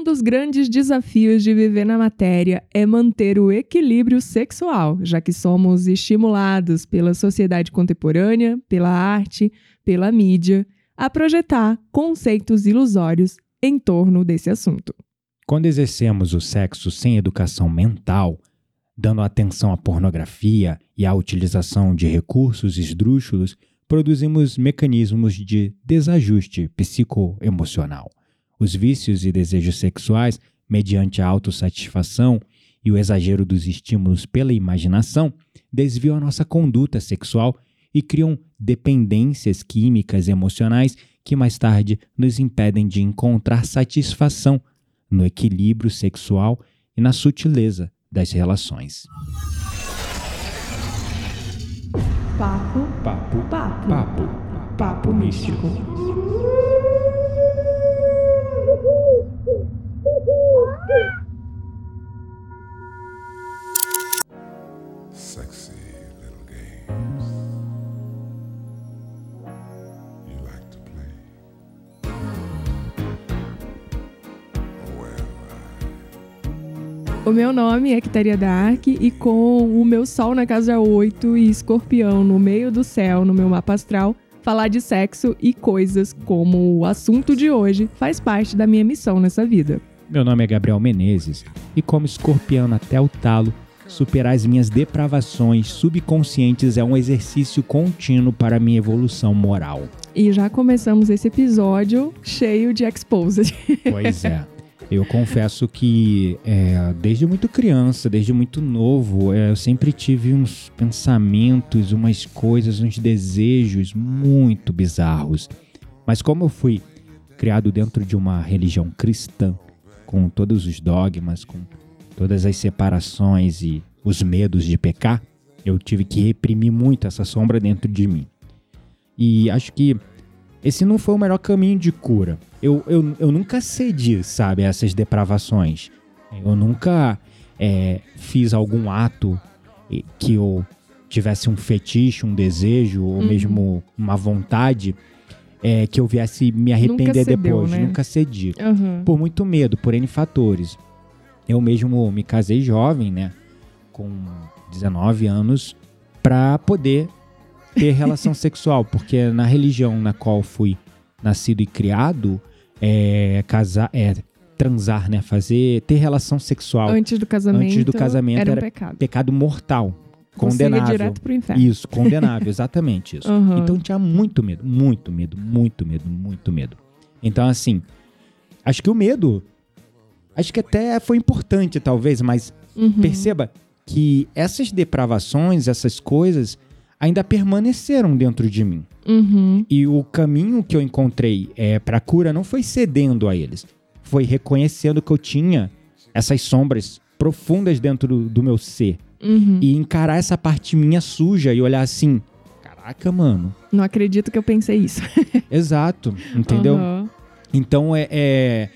Um dos grandes desafios de viver na matéria é manter o equilíbrio sexual, já que somos estimulados pela sociedade contemporânea, pela arte, pela mídia, a projetar conceitos ilusórios em torno desse assunto. Quando exercemos o sexo sem educação mental, dando atenção à pornografia e à utilização de recursos esdrúxulos, produzimos mecanismos de desajuste psicoemocional. Os vícios e desejos sexuais, mediante a autossatisfação e o exagero dos estímulos pela imaginação, desviam a nossa conduta sexual e criam dependências químicas e emocionais que mais tarde nos impedem de encontrar satisfação no equilíbrio sexual e na sutileza das relações. Papo, Papo, papo, papo, papo. Místico. Sexy O meu nome é Quitaria Dark e com o meu Sol na casa 8 e Escorpião no meio do céu no meu mapa astral, falar de sexo e coisas como o assunto de hoje faz parte da minha missão nessa vida. Meu nome é Gabriel Menezes e, como escorpiano até o talo, superar as minhas depravações subconscientes é um exercício contínuo para a minha evolução moral. E já começamos esse episódio cheio de exposed. Pois é. Eu confesso que é, desde muito criança, desde muito novo, é, eu sempre tive uns pensamentos, umas coisas, uns desejos muito bizarros. Mas como eu fui criado dentro de uma religião cristã, com todos os dogmas, com todas as separações e os medos de pecar, eu tive que reprimir muito essa sombra dentro de mim. E acho que esse não foi o melhor caminho de cura. Eu, eu, eu nunca cedi, sabe, a essas depravações. Eu nunca é, fiz algum ato que eu tivesse um fetiche, um desejo, ou mesmo uma vontade é, que eu viesse me arrepender cedeu, depois. né? Nunca cedi. Aham. Por muito medo, por N fatores. Eu mesmo me casei jovem, né? Com 19 anos, pra poder ter relação sexual. Porque na religião na qual fui nascido e criado, é, casar, é transar, né? Fazer, ter relação sexual. Antes do casamento, Antes do casamento era um era pecado. Pecado mortal. Você ia Condenável. direto pro inferno. Isso, condenável, exatamente isso. Aham. Então tinha muito medo, muito medo, muito medo, muito medo. Então, assim, acho que o medo, acho que até foi importante, talvez, mas Uhum. perceba que essas depravações, essas coisas, ainda permaneceram dentro de mim. Uhum. E o caminho que eu encontrei é, para a cura não foi cedendo a eles, foi reconhecendo que eu tinha essas sombras profundas dentro do, do meu ser Uhum. e encarar essa parte minha suja e olhar assim, caraca, mano. Não acredito que eu pensei isso. Exato, entendeu? Aham. Então é, é-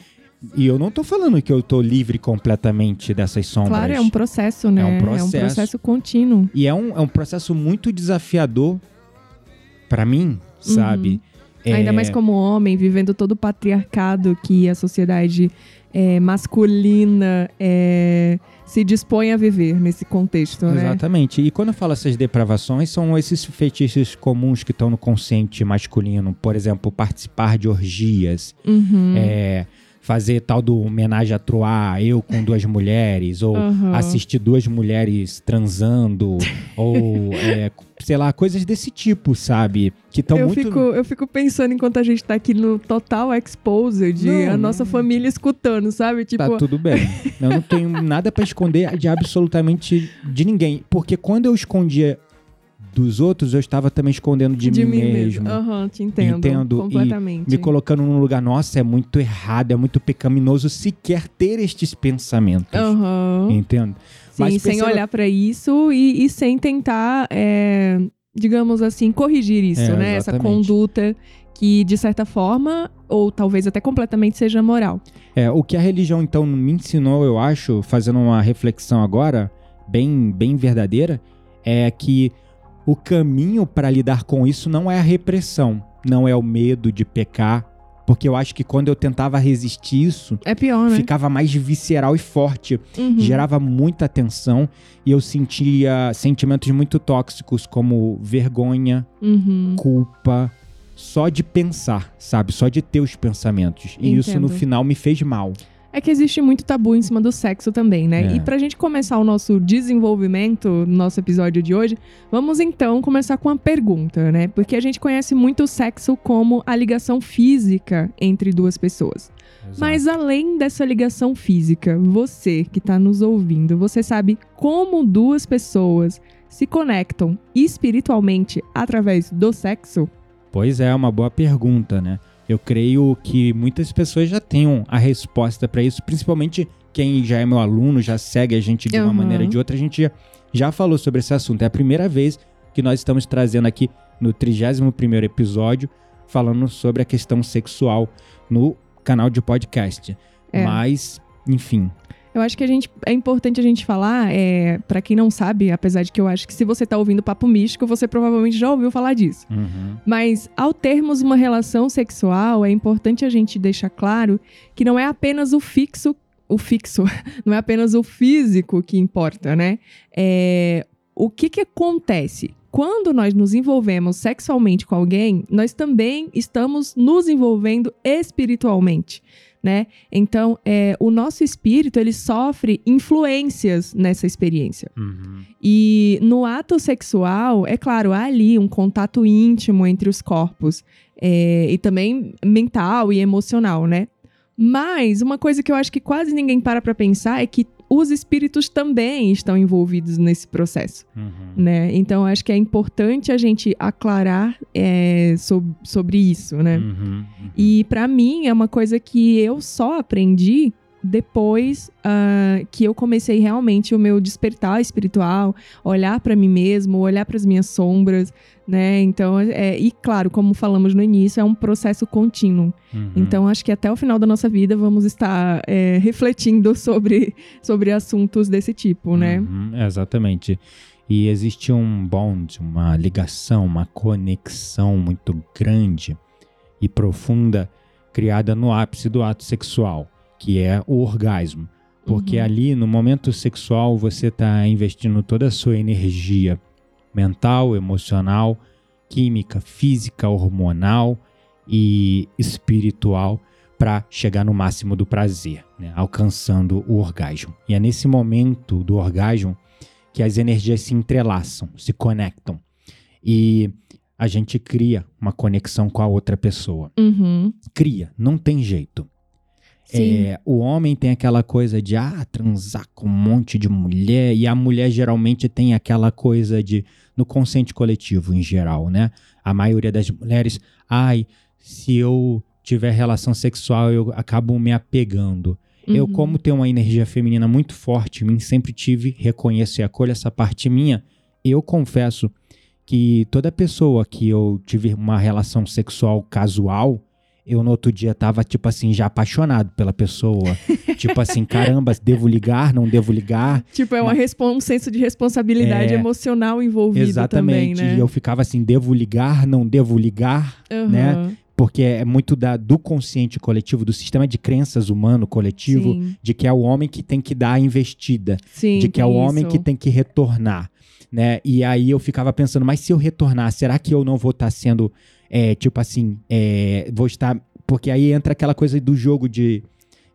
E eu não tô falando que eu tô livre completamente dessas sombras. Claro, é um processo, né? É um processo. contínuo. E é um, é um processo muito desafiador pra mim, sabe? É, Uhum. Ainda mais como homem, vivendo todo o patriarcado que a sociedade é, masculina é, se dispõe a viver nesse contexto, né? Exatamente. E quando eu falo essas depravações, são esses fetiches comuns que estão no consciente masculino. Por exemplo, participar de orgias, Uhum. é, fazer tal do homenagem a Troar, eu com duas mulheres, ou Aham. assistir duas mulheres transando, ou é, sei lá, coisas desse tipo, sabe? Que estão eu, muito. fico, eu fico pensando enquanto a gente tá aqui no total exposed, Não, a nossa não. família escutando, sabe? Tipo, Tá tudo bem. Eu não tenho nada pra esconder de absolutamente de ninguém. Porque quando eu escondia dos outros, eu estava também escondendo de, mim, mesmo. Aham, te entendo. Entendo, e Completamente. Me colocando num lugar, nossa, é muito errado, é muito pecaminoso sequer ter estes pensamentos. Aham. Entendo? Sim, sem perceba- olhar pra isso e, e sem tentar, é, digamos assim, corrigir isso, É, né? Essa exatamente. conduta que, de certa forma, ou talvez até completamente seja moral. É, o que a religião então me ensinou, eu acho, fazendo uma reflexão agora, bem, bem verdadeira, é que o caminho para lidar com isso não é a repressão, não é o medo de pecar, Porque eu acho que quando eu tentava resistir isso, É pior, né? ficava mais visceral e forte. Uhum. Gerava muita tensão e eu sentia sentimentos muito tóxicos, como vergonha, Uhum. culpa, só de pensar, sabe? Só de ter os pensamentos. E isso no Entendo. final me fez mal. É que existe muito tabu em cima do sexo também, né? É. E pra gente começar o nosso desenvolvimento, no nosso episódio de hoje, vamos então começar com uma pergunta, né? Porque a gente conhece muito o sexo como a ligação física entre duas pessoas. Mas além dessa ligação física, você que tá nos ouvindo, você sabe como duas pessoas se conectam espiritualmente através do sexo? Pois é, uma boa pergunta, né? Eu creio que muitas pessoas já tenham a resposta para isso, principalmente quem já é meu aluno, já segue a gente de uma Aham. maneira ou de outra. A gente já, já falou sobre esse assunto. É a primeira vez que nós estamos trazendo aqui no 31º episódio, falando sobre a questão sexual no canal de podcast. É. Mas, enfim, Eu acho que a gente é importante a gente falar, é, para quem não sabe, apesar de que eu acho que se você tá ouvindo papo místico, você provavelmente já ouviu falar disso. uhum, Mas ao termos uma relação sexual, é importante a gente deixar claro que não é apenas o fixo, o fixo, não é apenas o físico que importa, né? É, o que que acontece? Quando nós nos envolvemos sexualmente com alguém, nós também estamos nos envolvendo espiritualmente, né? Então, é, o nosso espírito ele sofre influências nessa experiência. uhum. E no ato sexual, é claro, há ali um contato íntimo entre os corpos. é, e também mental e emocional, né? Mas uma coisa que eu acho que quase ninguém para pra pensar é que os espíritos também estão envolvidos nesse processo, Uhum. né? Então acho que é importante a gente aclarar é, sob- sobre isso, né? Uhum, uhum. E pra mim é uma coisa que eu só aprendi depois ah, que eu comecei realmente o meu despertar espiritual, olhar pra mim mesmo, olhar para as minhas sombras, né? Então, é, e claro, como falamos no início, é um processo contínuo. Uhum. Então, acho que até o final da nossa vida vamos estar é, refletindo sobre, sobre assuntos desse tipo, né? Uhum, exatamente. E existe um bond, uma ligação, uma conexão muito grande e profunda criada no ápice do ato sexual, que é o orgasmo. Porque Uhum. ali, no momento sexual, você está investindo toda a sua energia mental, emocional, química, física, hormonal e espiritual para chegar no máximo do prazer, né? alcançando o orgasmo. E é nesse momento do orgasmo que as energias se entrelaçam, se conectam. E a gente cria uma conexão com a outra pessoa. Uhum. Cria, não tem jeito. É, o homem tem aquela coisa de ah, transar com um monte de mulher, e a mulher geralmente tem aquela coisa de, no consciente coletivo em geral, né? A maioria das mulheres, ai, se eu tiver relação sexual, eu acabo me apegando. Eu, Uhum. como tenho uma energia feminina muito forte em mim, sempre tive, reconheço e acolho essa parte minha. Eu confesso que toda pessoa que eu tive uma relação sexual casual, eu no outro dia tava, tipo assim, já apaixonado pela pessoa. tipo assim, caramba, devo ligar, não devo ligar. Tipo, é uma respon- um senso de responsabilidade É, emocional envolvido Exatamente. também, né? E eu ficava assim, devo ligar, não devo ligar. Aham. né? Porque é muito da, do consciente coletivo, do sistema de crenças humano coletivo, Sim, de que é o homem que tem que dar a investida. sim, de que é o tem homem isso. que tem que retornar, né? E aí eu ficava pensando, mas se eu retornar, será que eu não vou estar sendo, é, tipo assim, é, vou estar... Porque aí entra aquela coisa do jogo de...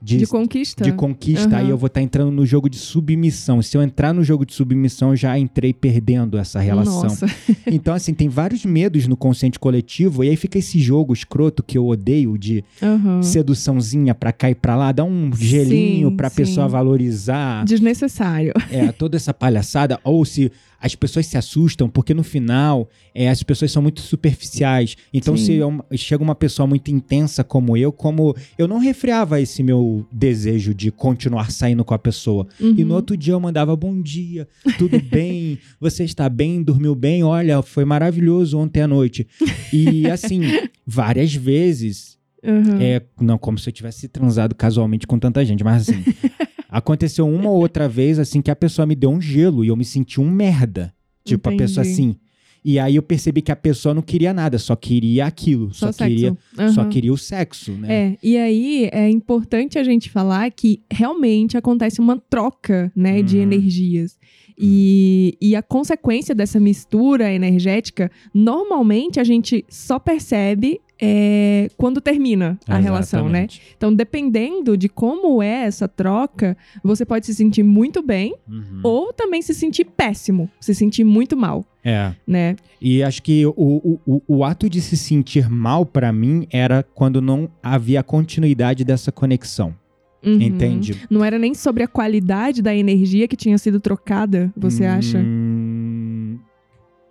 De, De conquista. de conquista, aí Aham. eu vou estar entrando no jogo de submissão. Se eu entrar no jogo de submissão, eu já entrei perdendo essa relação. Nossa. Então, assim, tem vários medos no consciente coletivo, e aí fica esse jogo escroto que eu odeio de Aham. seduçãozinha pra cá e pra lá, dá um gelinho Sim, pra sim. pessoa valorizar Desnecessário. é, toda essa palhaçada, ou se as pessoas se assustam, porque no final é, as pessoas são muito superficiais. Então, Sim. se é uma- chega uma pessoa muito intensa como eu, como eu não refreava esse meu desejo de continuar saindo com a pessoa. E no Uhum. outro dia eu mandava bom dia, tudo bem, você está bem, dormiu bem, olha, foi maravilhoso ontem à noite. E assim, várias vezes Aham. é, não como se eu tivesse transado casualmente com tanta gente, mas assim, aconteceu uma ou outra vez assim que a pessoa me deu um gelo e eu me senti um merda. Tipo, a pessoa Entendi. assim. E aí eu percebi que a pessoa não queria nada, só queria aquilo. Só, Só, queria, sexo. só queria o sexo, né? É, e aí é importante a gente falar que realmente acontece uma troca, né, de Uhum. energias. E, e a consequência dessa mistura energética, normalmente a gente só percebe é, quando termina a relação, né? Exatamente. Então, dependendo de como é essa troca, você pode se sentir muito bem Uhum. ou também se sentir péssimo, se sentir muito mal, É. né? E acho que o, o, o, o ato de se sentir mal pra mim era quando não havia continuidade dessa conexão. Uhum. Entende? Não era nem sobre a qualidade da energia que tinha sido trocada, você acha? Hum,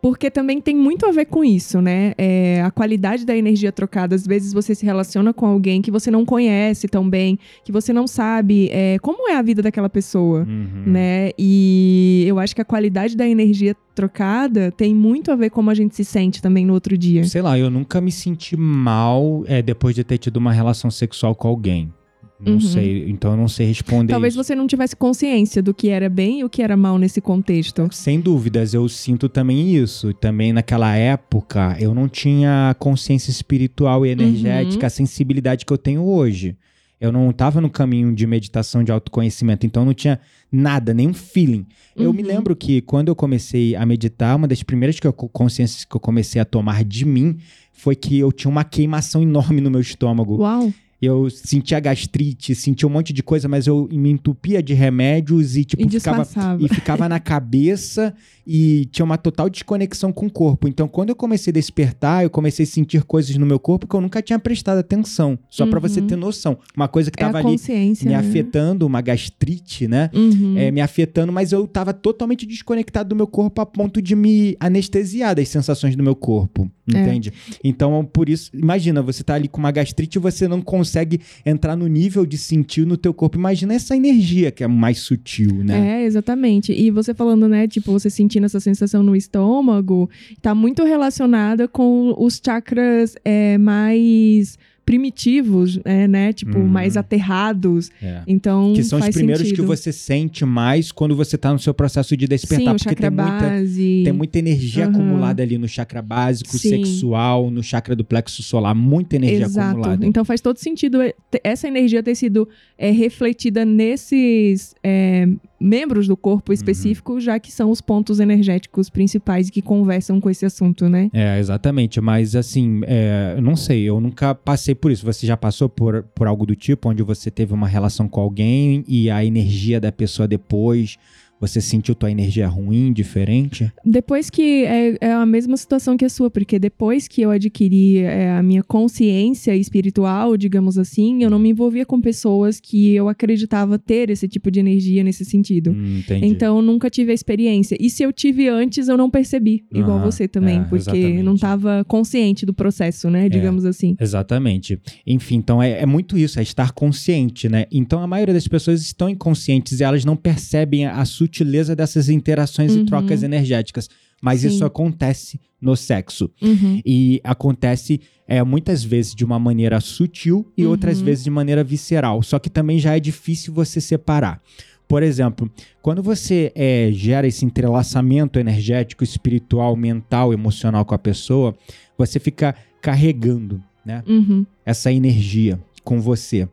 Porque também tem muito a ver com isso, né? É, a qualidade da energia trocada. Às vezes você se relaciona com alguém que você não conhece tão bem, que você não sabe é, como é a vida daquela pessoa, uhum. né? E eu acho que a qualidade da energia trocada tem muito a ver com como a gente se sente também no outro dia. Sei lá, eu nunca me senti mal é, depois de ter tido uma relação sexual com alguém. Não Uhum. sei, então eu não sei responder Talvez isso. você não tivesse consciência do que era bem e o que era mal nesse contexto. Sem dúvidas, eu sinto também isso. Também naquela época, eu não tinha a consciência espiritual e energética, Uhum. a sensibilidade que eu tenho hoje. Eu não estava no caminho de meditação, de autoconhecimento, então não tinha nada, nenhum feeling. Eu me Uhum. lembro que quando eu comecei a meditar, uma das primeiras que eu, consciências que eu comecei a tomar de mim foi que eu tinha uma queimação enorme no meu estômago. Uau! Eu sentia gastrite, sentia um monte de coisa, mas eu me entupia de remédios e, tipo, E ficava e ficava na cabeça e tinha uma total desconexão com o corpo. Então, quando eu comecei a despertar, eu comecei a sentir coisas no meu corpo que eu nunca tinha prestado atenção. Só pra você Uhum. ter noção. Uma coisa que É tava a ali me né? afetando, uma gastrite, né? Uhum. É, me afetando, mas eu tava totalmente desconectado do meu corpo a ponto de me anestesiar das sensações do meu corpo. É. Entende? Então, por isso, imagina, você tá ali com uma gastrite e você não consegue entrar no nível de sentir no teu corpo. Imagina essa energia que é mais sutil, né? É, exatamente. E você falando, né, tipo, você sentindo essa sensação no estômago, tá muito relacionada com os chakras é, mais primitivos, é, né? Tipo, Uhum. mais aterrados. É. Então, Que são os primeiros sentido. que você sente mais quando você tá no seu processo de despertar. Sim, porque tem muita, base. tem muita energia Aham. acumulada ali no chakra básico, Sim. sexual, no chakra do plexo solar. Muita energia Exato. acumulada. Então faz todo sentido é, essa energia ter sido é, refletida nesses é, membros do Uhum. corpo específico, já que são os pontos energéticos principais que conversam com esse assunto, né? É, exatamente. Mas assim, é, não sei, eu nunca passei por isso. Você já passou por, por algo do tipo, onde você teve uma relação com alguém e a energia da pessoa depois, você sentiu tua energia ruim, diferente? Depois que é, é a mesma situação que a sua, porque depois que eu adquiri é, a minha consciência espiritual, digamos assim, eu não me envolvia com pessoas que eu acreditava ter esse tipo de energia nesse sentido. Hum, entendi. Então, nunca tive a experiência. E se eu tive antes, eu não percebi, igual Aham, você também, é, porque exatamente. não estava consciente do processo, né? Digamos assim. Exatamente. Enfim, então é, é muito isso, é estar consciente, né? Então a maioria das pessoas estão inconscientes e elas não percebem a, a sutileza dessas interações Uhum. e trocas energéticas. Mas Sim. isso acontece no sexo. Uhum. E acontece é, muitas vezes de uma maneira sutil e Uhum. outras vezes de maneira visceral. Só que também já é difícil você separar. Por exemplo, quando você é, gera esse entrelaçamento energético, espiritual, mental, emocional com a pessoa, você fica carregando, né? Uhum. essa energia com você.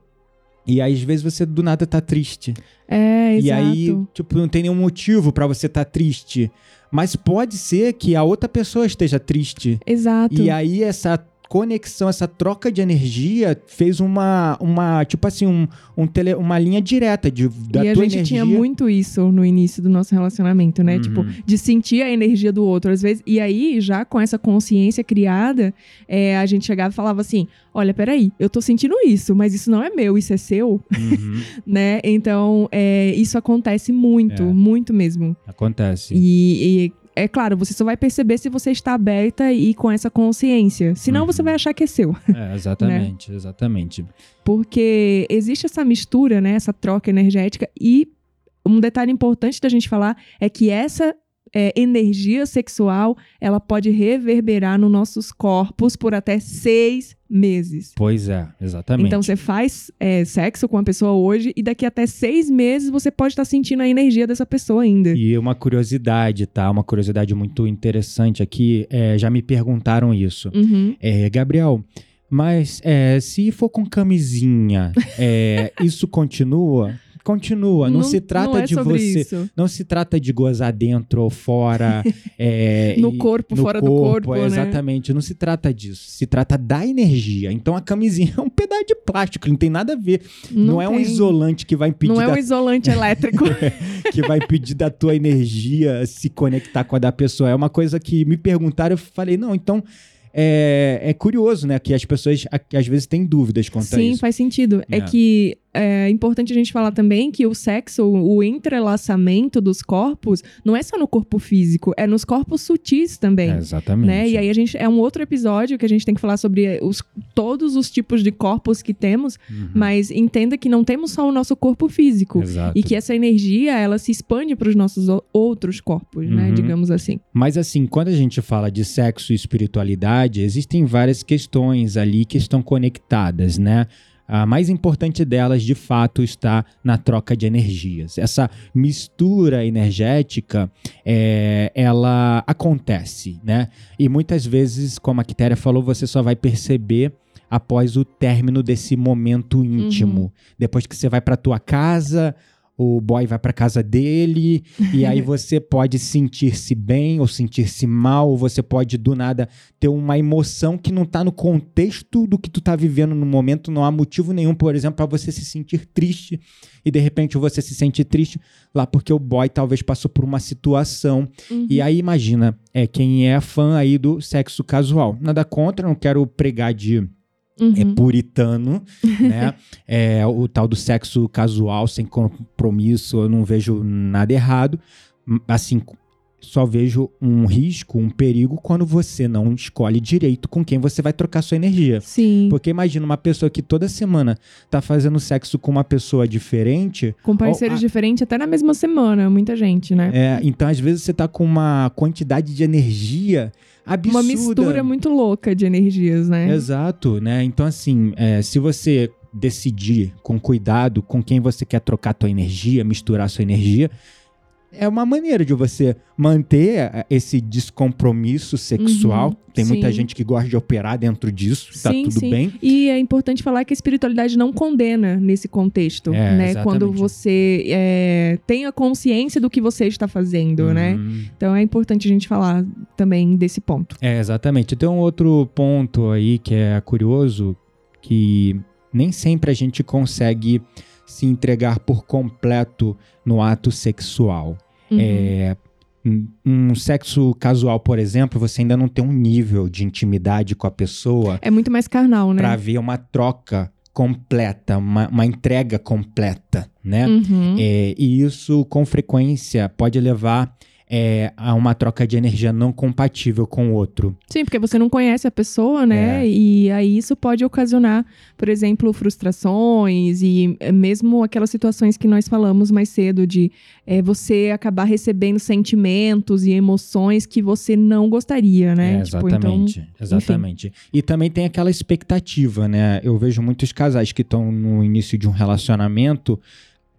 E aí, às vezes, você do nada tá triste. É, E exato. aí, tipo, não tem nenhum motivo pra você tá triste. Mas pode ser que a outra pessoa esteja triste. Exato. E aí, essa conexão, essa troca de energia fez uma, uma tipo assim, um, um tele, uma linha direta de, da e a tua gente energia. tinha muito isso no início do nosso relacionamento, né? Uhum. Tipo, de sentir a energia do outro, às vezes. E aí, já com essa consciência criada, é, a gente chegava e falava assim: olha, peraí, eu tô sentindo isso, mas isso não é meu, isso é seu, Uhum, né? Então, é, isso acontece muito, É. muito mesmo. acontece. E, e, é claro, você só vai perceber se você está aberta e com essa consciência. Senão, Uhum. você vai achar que é seu. É, exatamente, exatamente. Porque existe essa mistura, né? Essa troca energética. E um detalhe importante da gente falar é que essa é, energia sexual ela pode reverberar nos nossos corpos por até seis meses. Pois é, exatamente. Então você faz é, sexo com a pessoa hoje e daqui até seis meses você pode estar sentindo a energia dessa pessoa ainda. E uma curiosidade, tá? Uma curiosidade muito interessante aqui. é, já me perguntaram isso. Uhum. É, Gabriel, mas é, se for com camisinha, é, isso continua? Continua. Não, se trata não é de você. Isso. Não se trata de gozar dentro ou fora. é, No corpo, no fora do corpo, né? Exatamente. Não se trata disso. Se trata da energia. Então a camisinha é um pedaço de plástico, não tem nada a ver. Não, é um isolante que vai impedir Não é da um isolante elétrico. que vai impedir da tua energia se conectar com a da pessoa. É uma coisa que me perguntaram, eu falei, não, então é, é curioso, né? Que as pessoas a- às vezes têm dúvidas quanto a Sim, isso. faz sentido. É. É. que é importante a gente falar também que o sexo, o entrelaçamento dos corpos, não é só no corpo físico, é nos corpos sutis também. É, exatamente. Né? E aí a gente é um outro episódio que a gente tem que falar sobre os, todos os tipos de corpos que temos, Uhum. mas entenda que não temos só o nosso corpo físico. Exato. E que essa energia, ela se expande para os nossos outros corpos, né? Uhum. Digamos assim. Mas assim, quando a gente fala de sexo e espiritualidade, existem várias questões ali que estão conectadas, né? A mais importante delas, de fato, está na troca de energias. Essa mistura energética, é, ela acontece, né? E muitas vezes, como a Quitéria falou, você só vai perceber após o término desse momento íntimo. Depois que você vai para tua casa, o boy vai para casa dele, e aí você pode sentir-se bem ou sentir-se mal, ou você pode do nada ter uma emoção que não tá no contexto do que tu tá vivendo no momento, não há motivo nenhum, por exemplo, para você se sentir triste e de repente você se sente triste lá porque o boy talvez passou por uma situação. Uhum. E aí imagina, é quem é fã aí do sexo casual. Nada contra, não quero pregar de Uhum. é puritano, né? É, o tal do sexo casual, sem compromisso, eu não vejo nada errado. Assim, só vejo um risco, um perigo quando você não escolhe direito com quem você vai trocar sua energia. Sim. Porque imagina uma pessoa que toda semana tá fazendo sexo com uma pessoa diferente. Com parceiros Ou diferentes até na mesma semana, muita gente, né? é, então, às vezes, você tá com uma quantidade de energia absurda. Uma mistura muito louca de energias, né? Exato, né? Então, assim, é, se você decidir com cuidado com quem você quer trocar tua energia, misturar sua energia, é uma maneira de você manter é, esse descompromisso sexual. Uhum, Tem muita sim. gente que gosta de operar dentro disso, tá Sim, tudo sim. bem. E é importante falar que a espiritualidade não condena nesse contexto, É, né? exatamente. Quando você é, tem a consciência do que você está fazendo, né? Uhum. Então é importante a gente falar também desse ponto. É, exatamente. Tem um outro ponto aí que é curioso, que nem sempre a gente consegue se entregar por completo no ato sexual. Uhum. É, um- sexo casual, por exemplo, você ainda não tem um nível de intimidade com a pessoa É muito mais carnal, né? para haver uma troca completa, uma, uma entrega completa, né? Uhum. É, e isso, com frequência, pode levar é, a uma troca de energia não compatível com o outro. Sim, porque você não conhece a pessoa, né? É. E aí isso pode ocasionar, por exemplo, frustrações e eh, mesmo aquelas situações que nós falamos mais cedo de eh, você acabar recebendo sentimentos e emoções que você não gostaria, né? É, Tipo, então, exatamente, exatamente. E também tem aquela expectativa, né? Eu vejo muitos casais que estão no início de um relacionamento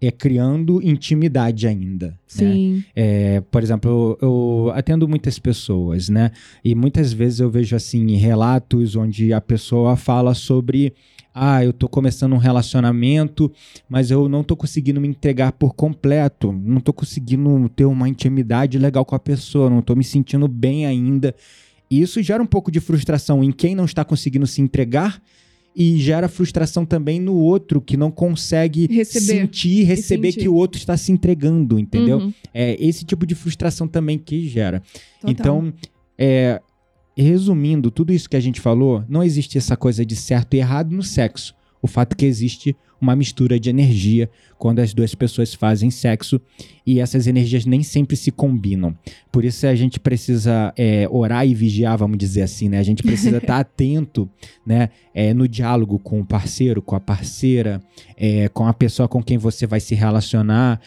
é criando intimidade ainda. Né? sim. É, por exemplo, eu, eu atendo muitas pessoas, né? E muitas vezes eu vejo assim relatos onde a pessoa fala sobre ah, eu tô começando um relacionamento, mas eu não tô conseguindo me entregar por completo, não tô conseguindo ter uma intimidade legal com a pessoa, não tô me sentindo bem ainda. E isso gera um pouco de frustração em quem não está conseguindo se entregar e gera frustração também no outro que não consegue Receber. sentir, receber sentir. que o outro está se entregando, entendeu? Uhum. É esse tipo de frustração também que gera. Total. Então, é, resumindo tudo isso que a gente falou, não existe essa coisa de certo e errado no sexo. O fato que existe uma mistura de energia quando as duas pessoas fazem sexo e essas energias nem sempre se combinam. Por isso a gente precisa é, orar e vigiar, vamos dizer assim, né? A gente precisa estar atento, né? É, no diálogo com o parceiro, com a parceira, é, com a pessoa com quem você vai se relacionar,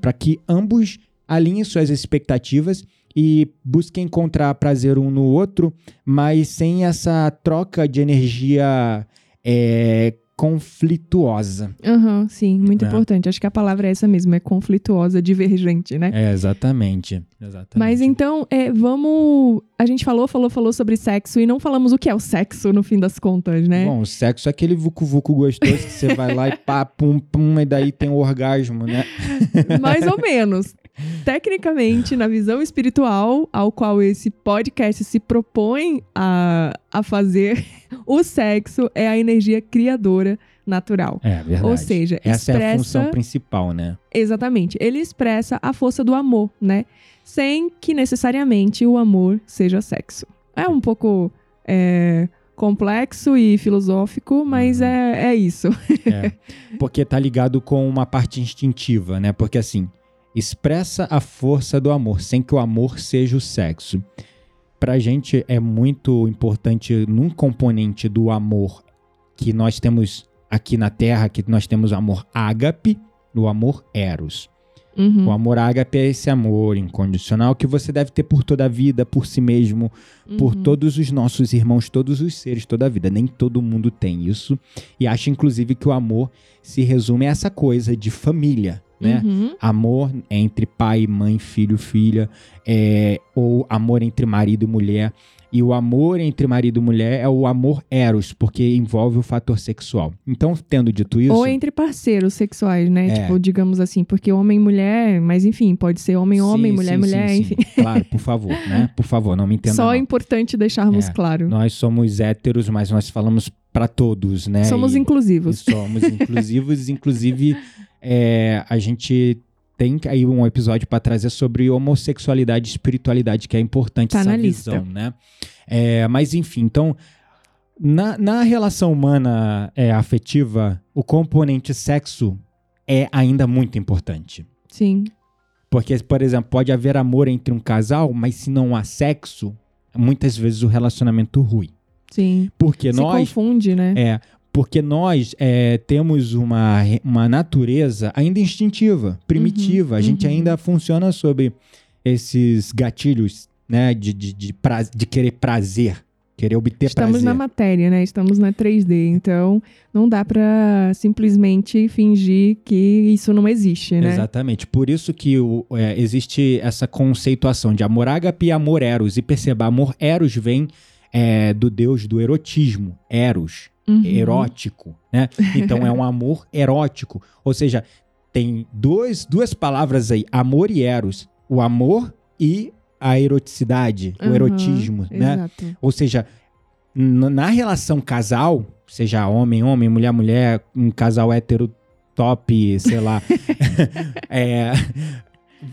para que ambos alinhe suas expectativas e busque encontrar prazer um no outro, mas sem essa troca de energia é, conflituosa. Aham, sim, muito É. importante. Acho que a palavra é essa mesmo, é conflituosa, divergente, né? É, exatamente. Exatamente. Mas então, é, vamos. A gente falou, falou, falou sobre sexo e não falamos o que é o sexo no fim das contas, né? Bom, o sexo é aquele vucu-vucu gostoso que você vai lá e pá, pum, pum, e daí tem o orgasmo, né? Mais ou menos. Tecnicamente, na visão espiritual, ao qual esse podcast se propõe a, a fazer, o sexo é a energia criadora natural. É, verdade. Ou seja, Essa é a expressa- função principal, né? Exatamente. Ele expressa a força do amor, né? Sem que necessariamente o amor seja sexo. É um pouco é, complexo e filosófico, mas Uhum. é, é isso. É, porque tá ligado com uma parte instintiva, né? Porque assim, expressa a força do amor, sem que o amor seja o sexo. Pra gente é muito importante num componente do amor que nós temos aqui na Terra, que nós temos o amor ágape, o amor eros. Uhum, O amor ágape é esse amor incondicional que você deve ter por toda a vida, por si mesmo, por uhum. todos os nossos irmãos, todos os seres, toda a vida. Nem todo mundo tem isso. E acho, inclusive, que o amor se resume a essa coisa de família, né? Uhum. Amor entre pai, mãe, filho, filha, é, ou amor entre marido e mulher. E o amor entre marido e mulher é o amor eros, porque envolve o fator sexual. Então, tendo dito isso. Ou entre parceiros sexuais, né? É. Tipo, digamos assim, porque homem e mulher, mas enfim, pode ser homem, homem, Sim, mulher, sim, mulher, sim, enfim. sim. Claro, por favor, né? Por favor, não me entenda Só é importante deixarmos É. claro. Nós somos héteros, mas nós falamos pra todos, né? Somos E- inclusivos. E somos inclusivos. Inclusive, é, a gente tem aí um episódio para trazer sobre homossexualidade e espiritualidade, que é importante Tá essa visão, lista. né? É, mas enfim, então, na, na relação humana é, afetiva, o componente sexo é ainda muito importante. Sim. Porque, por exemplo, pode haver amor entre um casal, mas se não há sexo, muitas vezes o relacionamento rui. Sim. Porque Se nós confunde, né? é, porque nós é, temos uma, uma natureza ainda instintiva, primitiva. Uhum, a gente uhum. ainda funciona sobre esses gatilhos, né? De, de, de, pra- de querer prazer, querer obter Estamos prazer. na matéria, né? Estamos na 3D, então não dá pra simplesmente fingir que isso não existe, né? Exatamente. Por isso que o- é, existe essa conceituação de amor ágape e amor eros. E perceba, amor eros vem é, do deus do erotismo, eros. Uhum. erótico, né? Então é um amor erótico. Ou seja, tem dois, duas palavras aí, amor e eros. O amor e a eroticidade, o Aham, erotismo, né? Exato. Ou seja, na relação casal, seja homem, homem, mulher, mulher, um casal hétero top, sei lá, é,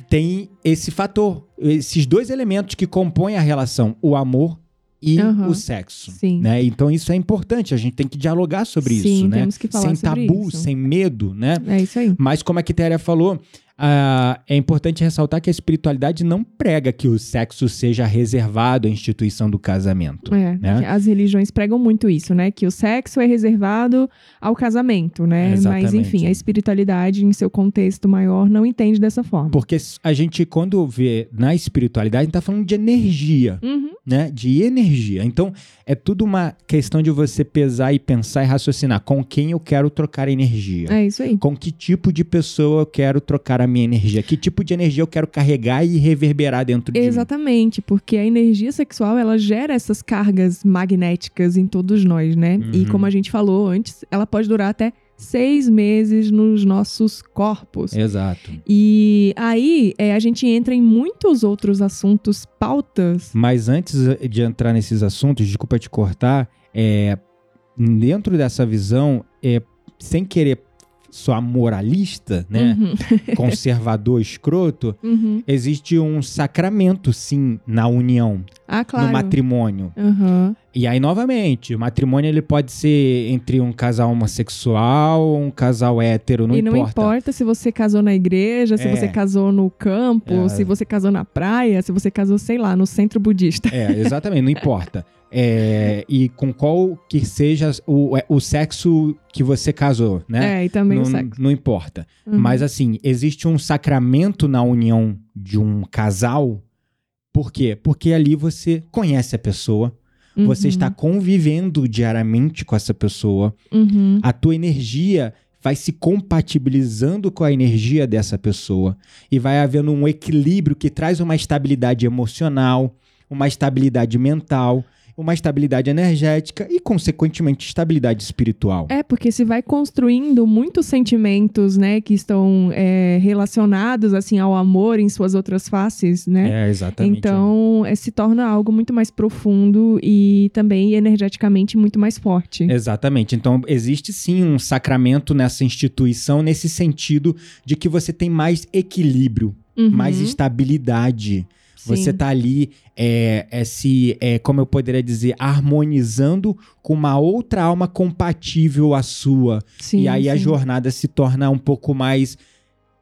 tem esse fator, esses dois elementos que compõem a relação, o amor e Aham, o sexo. sim. Né? Então isso é importante, a gente tem que dialogar sobre Sim, isso, né? temos que falar sem sobre tabu, isso. sem medo, né? É isso aí. Mas como a Quitéria falou, ah, é importante ressaltar que a espiritualidade não prega que o sexo seja reservado à instituição do casamento. É, né? As religiões pregam muito isso, né? Que o sexo é reservado ao casamento, né? Mas, Exatamente. enfim, a espiritualidade, em seu contexto maior, não entende dessa forma. Porque a gente, quando vê na espiritualidade, a gente tá falando de energia, Uhum. né? De energia. Então, é tudo uma questão de você pesar e pensar e raciocinar com quem eu quero trocar energia. É isso aí. Com que tipo de pessoa eu quero trocar a minha energia? Que tipo de energia eu quero carregar e reverberar dentro de mim? Exatamente, porque a energia sexual ela gera essas cargas magnéticas em todos nós, né? E Uhum. como a gente falou antes, ela pode durar até seis meses nos nossos corpos. Exato. E aí é, a gente entra em muitos outros assuntos, pautas. Mas antes de entrar nesses assuntos, desculpa te cortar, é, dentro dessa visão, é, sem querer só moralista, né? Uhum, Conservador escroto, uhum. existe um sacramento, sim, na união, Ah, claro. no matrimônio. Aham. E aí, novamente, o matrimônio ele pode ser entre um casal homossexual um casal hétero, não e não importa. importa se você casou na igreja, se É. você casou no campo, É. se você casou na praia, se você casou, sei lá, no centro budista. É, exatamente, não importa. É, e com qual que seja o, o sexo que você casou, né? É, e também não, o sexo. não importa. Uhum. Mas assim, existe um sacramento na união de um casal. Por quê? Porque ali você conhece a pessoa, você Uhum. está convivendo diariamente com essa pessoa, Uhum. a tua energia vai se compatibilizando com a energia dessa pessoa e vai havendo um equilíbrio que traz uma estabilidade emocional, uma estabilidade mental, uma estabilidade energética e, consequentemente, estabilidade espiritual. É, porque se vai construindo muitos sentimentos, né, que estão é, relacionados, assim, ao amor em suas outras faces, né? É, exatamente. Então, é, se torna algo muito mais profundo e também energeticamente muito mais forte. Exatamente. Então, existe sim um sacramento nessa instituição, nesse sentido de que você tem mais equilíbrio, Uhum, mais estabilidade. Você tá ali, é, é, se, é, como eu poderia dizer, harmonizando com uma outra alma compatível à sua. Sim, e aí a sim. jornada se torna um pouco mais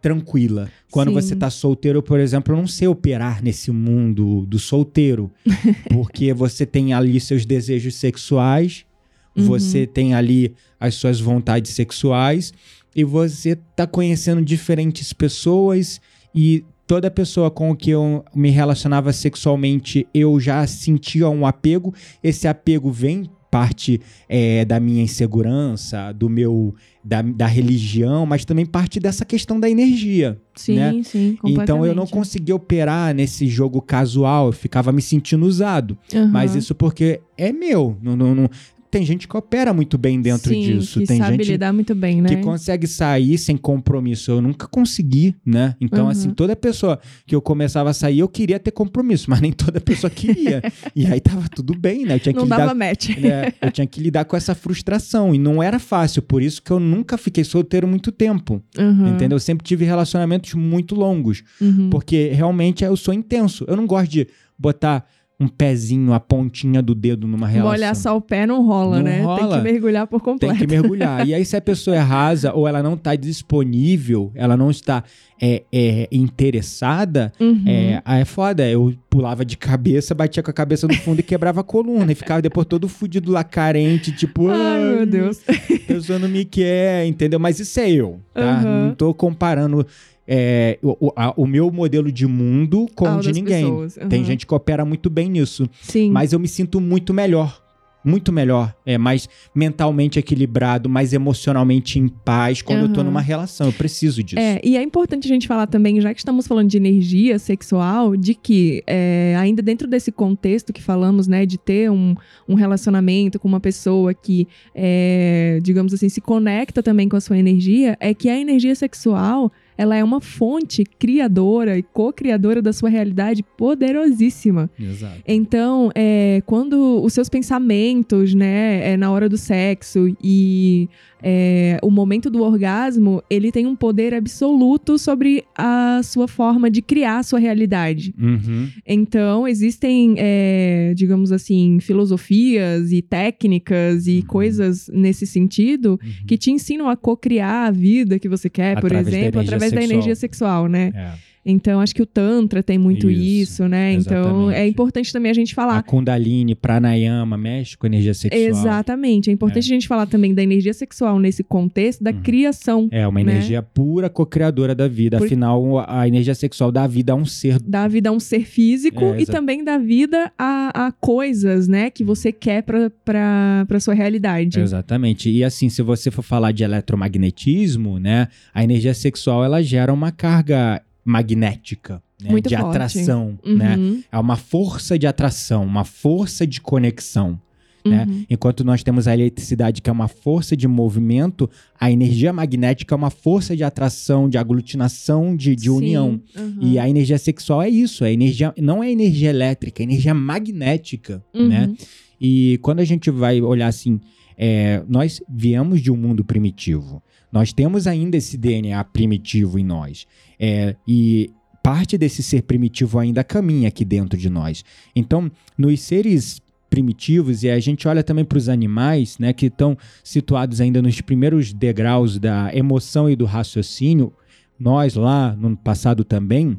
tranquila. Quando Sim. você tá solteiro, por exemplo, eu não sei operar nesse mundo do solteiro, porque você tem ali seus desejos sexuais, Uhum. você tem ali as suas vontades sexuais e você tá conhecendo diferentes pessoas e toda pessoa com que eu me relacionava sexualmente eu já sentia um apego. Esse apego vem parte é, da minha insegurança, do meu da, da religião, mas também parte dessa questão da energia. Sim, né? sim. Então eu não conseguia operar nesse jogo casual, eu ficava me sentindo usado. Aham. Mas isso porque é meu. Não, não, não- Tem gente que opera muito bem dentro Sim, disso. que Tem sabe gente lidar muito bem, né? que consegue sair sem compromisso. Eu nunca consegui, né? Então, Uhum. assim, toda pessoa que eu começava a sair, eu queria ter compromisso, mas nem toda pessoa queria. e aí tava tudo bem, né? Eu tinha que Não lidar dava match. né? Eu tinha que lidar com essa frustração e não era fácil, por isso que eu nunca fiquei solteiro muito tempo, Uhum, entendeu? Eu sempre tive relacionamentos muito longos, uhum. porque realmente eu sou intenso. Eu não gosto de botar um pezinho, a pontinha do dedo numa relação. Molhar só o pé não rola, Não né? Tem rola. que mergulhar por completo. Tem que mergulhar. E aí, se a pessoa é rasa ou ela não está disponível, ela não está é, é, interessada, Uhum. é, aí é foda. Eu pulava de cabeça, batia com a cabeça no fundo e quebrava a coluna. E ficava depois todo fudido lá, carente, tipo... Ai, meu Deus. A pessoa não me quer, entendeu? Mas isso é eu, tá? Aham. Não tô comparando é, o, a- o meu modelo de mundo com Ah, o de ninguém. aham. Tem gente que opera muito bem nisso. Sim. Mas eu me sinto muito melhor. Muito melhor. É mais mentalmente equilibrado, mais emocionalmente em paz quando eu tô numa relação. Eu preciso disso. É, e é importante a gente falar também, já que estamos falando de energia sexual, de que é, ainda dentro desse contexto que falamos, né, de ter um, um relacionamento com uma pessoa que, é, digamos assim, se conecta também com a sua energia, é que a energia sexual ela é uma fonte criadora e co-criadora da sua realidade poderosíssima. Exato. Então, é, quando os seus pensamentos, né, é, na hora do sexo e é, o momento do orgasmo, ele tem um poder absoluto sobre a sua forma de criar a sua realidade. Uhum. Então, existem, é, digamos assim, filosofias e técnicas e Uhum. coisas nesse sentido Uhum. que te ensinam a co-criar a vida que você quer, por Através da exemplo, energia através da energia sexual, né? É. Então, acho que o Tantra tem muito Isso, isso, né? Então, exatamente. é importante também a gente A falar. Kundalini, Pranayama, mexe com energia sexual. Exatamente. É importante a gente falar também da energia sexual nesse contexto da Uhum. criação. É uma né? energia pura co-criadora da vida. Por- Afinal, a energia sexual dá vida a um ser. Dá vida a um ser físico É, e também dá vida a, a coisas, né? Que você quer pra, pra, pra sua realidade. Exatamente. E assim, se você for falar de eletromagnetismo, né, a energia sexual ela gera uma carga magnética, né, de forte. atração, Uhum, né? É uma força de atração, uma força de conexão. né? uhum. Enquanto nós temos a eletricidade, que é uma força de movimento, a energia magnética é uma força de atração, de aglutinação, de, de Sim, união. uhum. E a energia sexual é isso, é energia, não é energia elétrica, é energia magnética, Uhum. né? E quando a gente vai olhar assim, é, nós viemos de um mundo primitivo. Nós temos ainda esse DNA primitivo em nós. É, e parte desse ser primitivo ainda caminha aqui dentro de nós. Então, nos seres primitivos, e a gente olha também para os animais, né, que estão situados ainda nos primeiros degraus da emoção e do raciocínio, nós lá no passado também,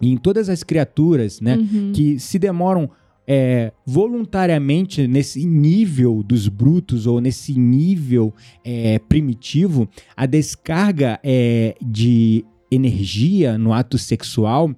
e em todas as criaturas, né, Uhum. que se demoram é, voluntariamente nesse nível dos brutos ou nesse nível é, primitivo, a descarga é, de energia no ato sexual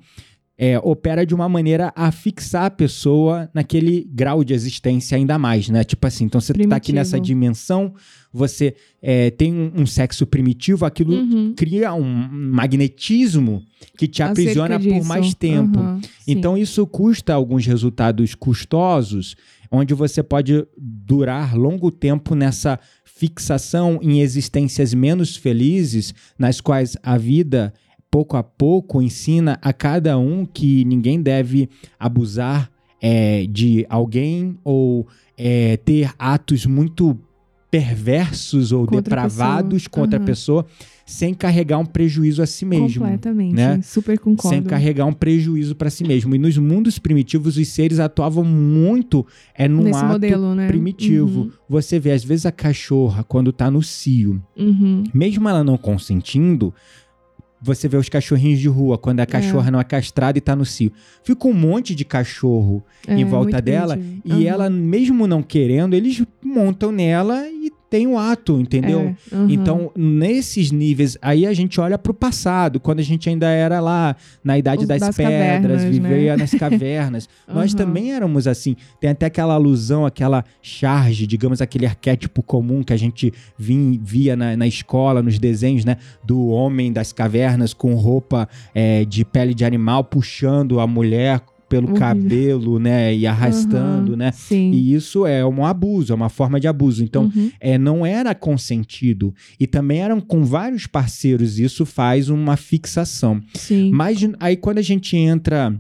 é, opera de uma maneira a fixar a pessoa naquele grau de existência ainda mais, né? Tipo assim, então você tá aqui Primitivo. nessa dimensão, você é, tem um, um sexo primitivo, aquilo Uhum. cria um magnetismo que te Acerca aprisiona por mais tempo. Sim. Então isso custa alguns resultados custosos, onde você pode durar longo tempo nessa fixação em existências menos felizes, nas quais a vida pouco a pouco ensina a cada um que ninguém deve abusar é, de alguém ou é, ter atos muito perversos ou Com outra depravados com outra Aham. pessoa sem carregar um prejuízo a si mesmo Completamente. né? Super concordo. sem carregar um prejuízo para si mesmo. E nos mundos primitivos, os seres atuavam muito é num Nesse ato modelo, né? primitivo. Você vê, às vezes, a cachorra, quando tá no cio, Uhum. Uhum. mesmo ela não consentindo, você vê os cachorrinhos de rua, quando a cachorra não é castrada e tá no cio. Fica um monte de cachorro É, em volta dela primitivo. e Aham. ela, mesmo não querendo, eles montam nela e tem o ato, entendeu? É, aham. Então, nesses níveis, aí a gente olha pro passado, quando a gente ainda era lá na Idade Os- das, das Pedras, cavernas, vivia nas cavernas. Nós Aham. também éramos assim. Tem até aquela alusão, aquela charge, digamos, aquele arquétipo comum que a gente vim- via na, na escola, nos desenhos, né? Do homem das cavernas com roupa é, de pele de animal puxando a mulher pelo Horrível. cabelo, né? E arrastando, Aham, né? Sim. E isso é um abuso, é uma forma de abuso. Então, Uhum. é, não era consentido. E também eram com vários parceiros, isso faz uma fixação. Sim. Mas aí quando a gente entra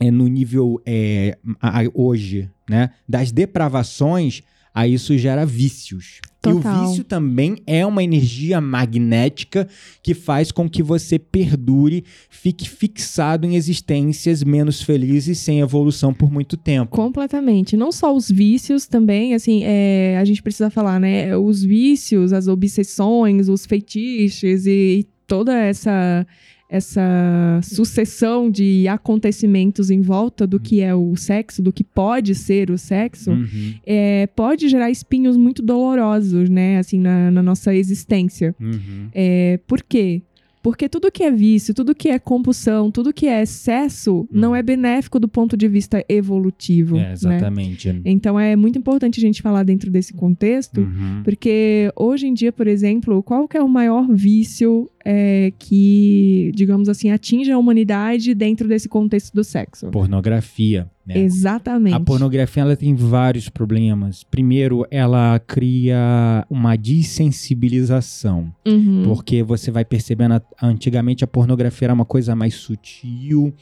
é, no nível é, a- a- hoje, né, das depravações, aí isso gera vícios. E o Total. vício também é uma energia magnética que faz com que você perdure, fique fixado em existências menos felizes sem evolução por muito tempo. Completamente. Não só os vícios também, assim, é, a gente precisa falar, né? Os vícios, as obsessões, os feitiços e toda essa essa sucessão de acontecimentos em volta do que é o sexo, do que pode ser o sexo, Uhum, é, pode gerar espinhos muito dolorosos, né? Assim, na, na nossa existência. uhum. É, por quê? Porque tudo que é vício, tudo que é compulsão, tudo que é excesso, não é benéfico do ponto de vista evolutivo. É, né? exatamente. Então é muito importante a gente falar dentro desse contexto, Uhum. porque hoje em dia, por exemplo, qual que é o maior vício é, que, digamos assim, atinge a humanidade dentro desse contexto do sexo? Pornografia. Né? Exatamente. A pornografia ela tem vários problemas. Primeiro, ela cria uma desensibilização, Uhum. porque você vai percebendo, antigamente a pornografia era uma coisa mais sutil,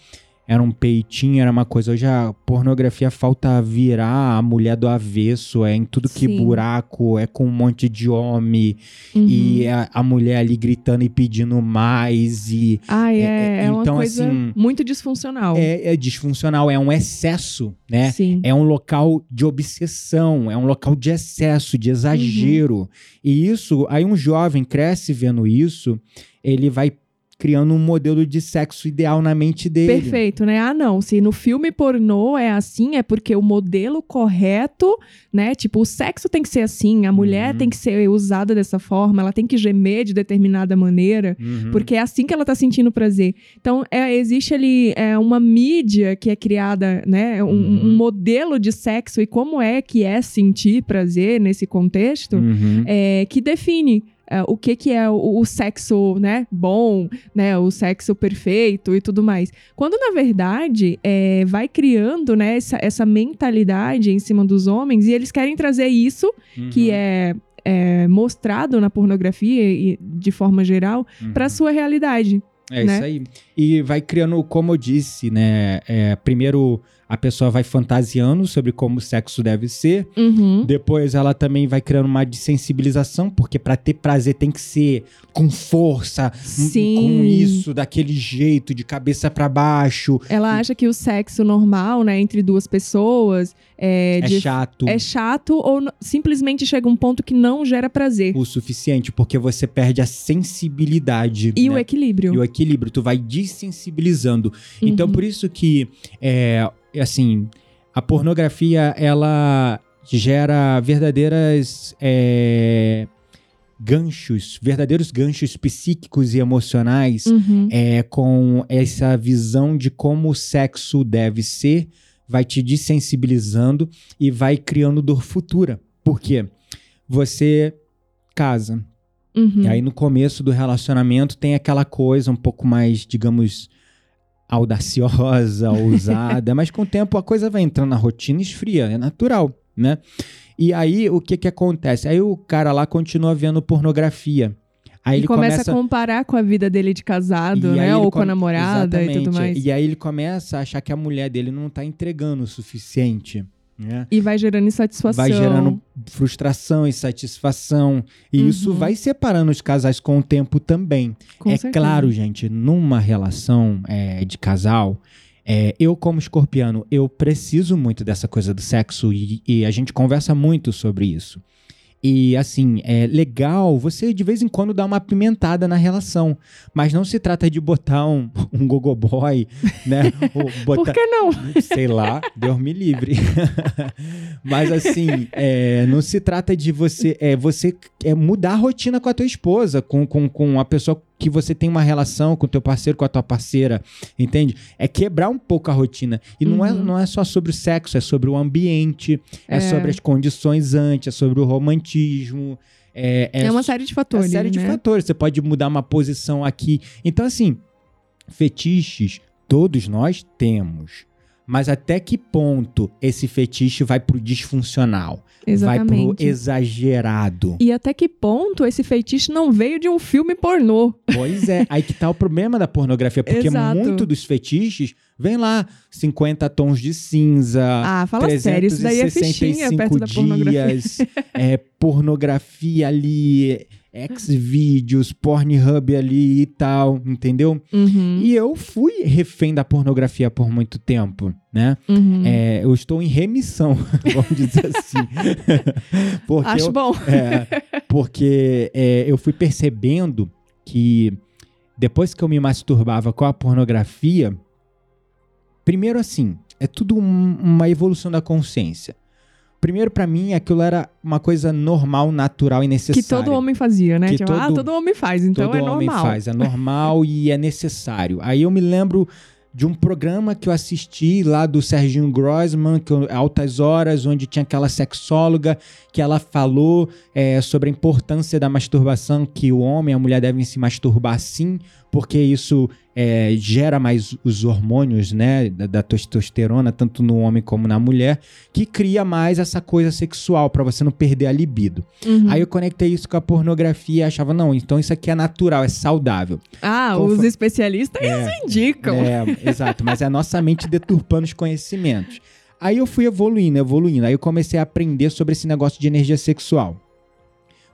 era um peitinho, era uma coisa. Hoje a pornografia falta virar a mulher do avesso, é em tudo que Sim. buraco, é com um monte de homem, Uhum. e a, a mulher ali gritando e pedindo mais, e Ai, é- é, é uma então, coisa assim, muito disfuncional. é, é disfuncional, é um excesso, né? Sim. É um local de obsessão, é um local de excesso, de exagero. E isso, aí um jovem cresce vendo isso, ele vai criando um modelo de sexo ideal na mente dele. Perfeito, né? Ah, não. Se no filme pornô é assim, é porque o modelo correto, né? Tipo, o sexo tem que ser assim, a mulher Uhum. tem que ser usada dessa forma, ela tem que gemer de determinada maneira. Uhum. Porque é assim que ela tá sentindo prazer. Então, é, existe ali é, uma mídia que é criada, né? Um, Uhum. um modelo de sexo e como é que é sentir prazer nesse contexto Uhum. é, que define é, o que, que é o, o sexo né, bom, né, o sexo perfeito e tudo mais. Quando, na verdade, é, vai criando né, essa, essa mentalidade em cima dos homens e eles querem trazer isso, que Uhum. é, é mostrado na pornografia e de forma geral, Uhum. para sua realidade. É né? isso aí. E vai criando, como eu disse, né? é, primeiro a pessoa vai fantasiando sobre como o sexo deve ser. Uhum. Depois ela também vai criando uma desensibilização, porque pra ter prazer tem que ser com força, com isso, daquele jeito, de cabeça pra baixo. Ela acha que o sexo normal, né, entre duas pessoas, é, É de- chato. é chato ou simplesmente chega um ponto que não gera prazer. O suficiente, porque você perde a sensibilidade. E né? o equilíbrio. e o equilíbrio, tu vai desensibilizando. Então, Uhum. por isso que, é, assim, a pornografia, ela gera verdadeiras é, ganchos, verdadeiros ganchos psíquicos e emocionais Uhum. é, com essa visão de como o sexo deve ser, vai te desensibilizando e vai criando dor futura. Por quê? Você casa, Uhum. e aí no começo do relacionamento tem aquela coisa um pouco mais, digamos, audaciosa, ousada, mas com o tempo a coisa vai entrando na rotina e esfria, é natural, né? E aí o que que acontece? Aí o cara lá continua vendo pornografia. Aí e ele começa, começa a comparar com a vida dele de casado, e né? Ou com a namorada e tudo Exatamente. mais. E aí ele começa a achar que a mulher dele não tá entregando o suficiente, né? E vai gerando insatisfação. Vai gerando frustração, insatisfação. E isso Uhum. vai separando os casais com o tempo também. Com é certeza. claro, gente, numa relação é, de casal, é, eu como escorpiano, eu preciso muito dessa coisa do sexo e, e a gente conversa muito sobre isso. E assim, é legal você de vez em quando dar uma apimentada na relação. Mas não se trata de botar um, um gogoboy, né? Ou botar, Por que não? sei lá, Deus me livre. Mas assim, é, não se trata de você, é, você é, mudar a rotina com a tua esposa, com, com, com a pessoa que você tem uma relação com o teu parceiro, com a tua parceira, entende? É quebrar um pouco a rotina. E não, é, Uhum. não é só sobre o sexo, é sobre o ambiente, é, É. sobre as condições antes, é sobre o romantismo. É, É, uma série de é fatores, série de né? fatores. Você pode mudar uma posição aqui. Então, assim, fetiches todos nós temos. Mas até que ponto esse fetiche vai pro disfuncional? Vai pro Exatamente. exagerado? E até que ponto esse feitiço não veio de um filme pornô? Pois é, aí que tá o problema da pornografia, porque Exato. muito dos fetiches vem lá 50 tons de cinza, Ah, fala sério, isso daí é fichinha 365 perto da pornografia. dias, é, pornografia ali, Xvideos, Pornhub ali e tal, entendeu? Uhum, E eu fui refém da pornografia por muito tempo, né? uhum. É, eu estou em remissão, vamos dizer assim. porque Acho eu, bom. é, porque é, eu fui percebendo que depois que eu me masturbava com a pornografia, primeiro assim, é tudo um- uma evolução da consciência. Primeiro, pra mim, aquilo era uma coisa normal, natural e necessária. Que todo homem fazia, né? Que Tipo, ah, todo- todo homem faz, então todo é homem normal. faz, é normal e é necessário. Aí eu me lembro de um programa que eu assisti lá do Serginho Grossman, que eu- Altas Horas, onde tinha aquela sexóloga que ela falou é, sobre a importância da masturbação, que o homem e a mulher devem se masturbar sim, porque isso é, gera mais os hormônios, né, da, da testosterona, tanto no homem como na mulher, que cria mais essa coisa sexual, pra você não perder a libido. Uhum. Aí eu conectei isso com a pornografia e achava, não, então isso aqui é natural, é saudável. Ah, os foi- especialistas É, indicam. É, exato, mas é a nossa mente deturpando os conhecimentos. Aí eu fui evoluindo, evoluindo. Aí eu comecei a aprender sobre esse negócio de energia sexual.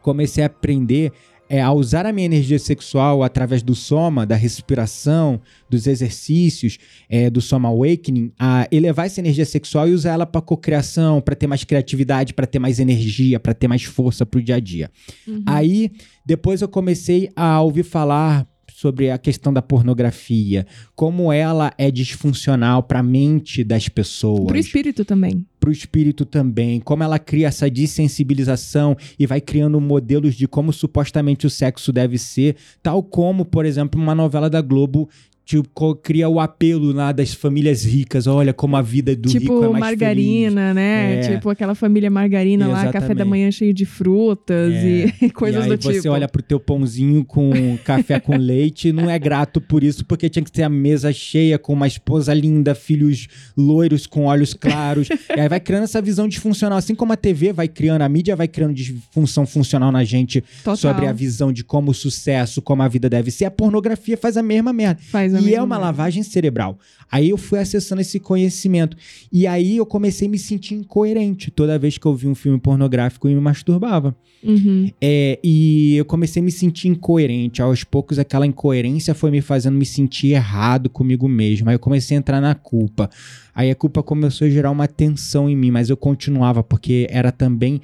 Comecei a aprender é, a usar a minha energia sexual através do soma, da respiração, dos exercícios, é, do soma awakening, a elevar essa energia sexual e usar ela para cocriação, para ter mais criatividade, para ter mais energia, para ter mais força pro dia a dia. Uhum. Aí, depois eu comecei a ouvir falar sobre a questão da pornografia, como ela é disfuncional para a mente das pessoas, Pro espírito também. para o espírito também, como ela cria essa desensibilização e vai criando modelos de como supostamente o sexo deve ser, tal como, por exemplo, uma novela da Globo tipo, cria o apelo lá das famílias ricas, olha como a vida do rico é tipo mais feliz. margarina, né? É. Tipo aquela família margarina lá, café da Exatamente. manhã cheio de frutas É. e, coisas e aí do você tipo. olha pro teu pãozinho com café com leite e não é grato por isso, porque tinha que ter a mesa cheia com uma esposa linda, filhos loiros com olhos claros. e aí vai criando essa visão disfuncional. Assim como a TV vai criando, a mídia vai criando disfunção funcional na gente Total. sobre a visão de como o sucesso, como a vida deve ser. A pornografia faz a mesma merda. Faz E é uma lavagem cerebral. Aí eu fui acessando esse conhecimento. E aí eu comecei a me sentir incoerente toda vez que eu vi um filme pornográfico e me masturbava. Uhum. É, e eu comecei a me sentir incoerente. Aos poucos, aquela incoerência foi me fazendo me sentir errado comigo mesmo. Aí eu comecei a entrar na culpa. Aí a culpa começou a gerar uma tensão em mim, mas eu continuava, porque era também.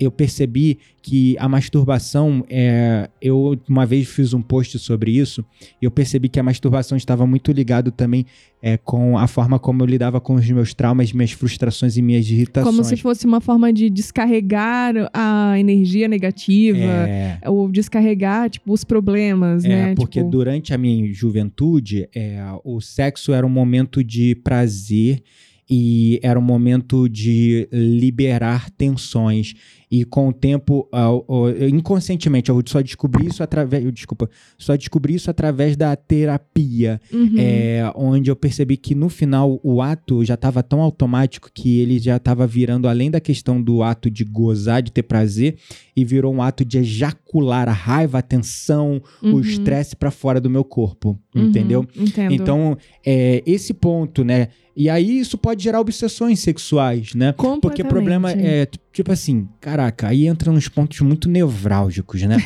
Eu percebi que a masturbação, é, eu uma vez fiz um post sobre isso, e eu percebi que a masturbação estava muito ligado também é, com a forma como eu lidava com os meus traumas, minhas frustrações e minhas irritações. Como se fosse uma forma de descarregar a energia negativa, É, ou descarregar, tipo, os problemas, É, né? porque tipo, durante a minha juventude, é, o sexo era um momento de prazer e era um momento de liberar tensões. E com o tempo, o- eu- inconscientemente, eu só descobri isso através. Desculpa, só descobri isso através da terapia. uhum. É, onde eu percebi que no final o ato já estava tão automático que ele já estava virando além da questão do ato de gozar, de ter prazer, e virou um ato de ejacular a raiva, a tensão, o Uhum. estresse para fora do meu corpo, Uhum, entendeu? Entendo. Então, é, esse ponto, né? E aí isso pode gerar obsessões sexuais, né? Porque o problema é, tipo assim, caraca, aí entra nos pontos muito nevrálgicos, né?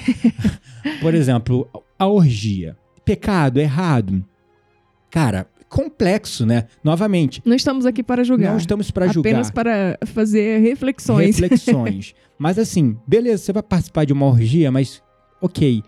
Por exemplo, a orgia. Pecado, errado. Cara, complexo, né? Novamente, Não estamos aqui para julgar. não estamos para julgar. Apenas para fazer reflexões. reflexões. mas assim, beleza, você vai participar de uma orgia, mas ok,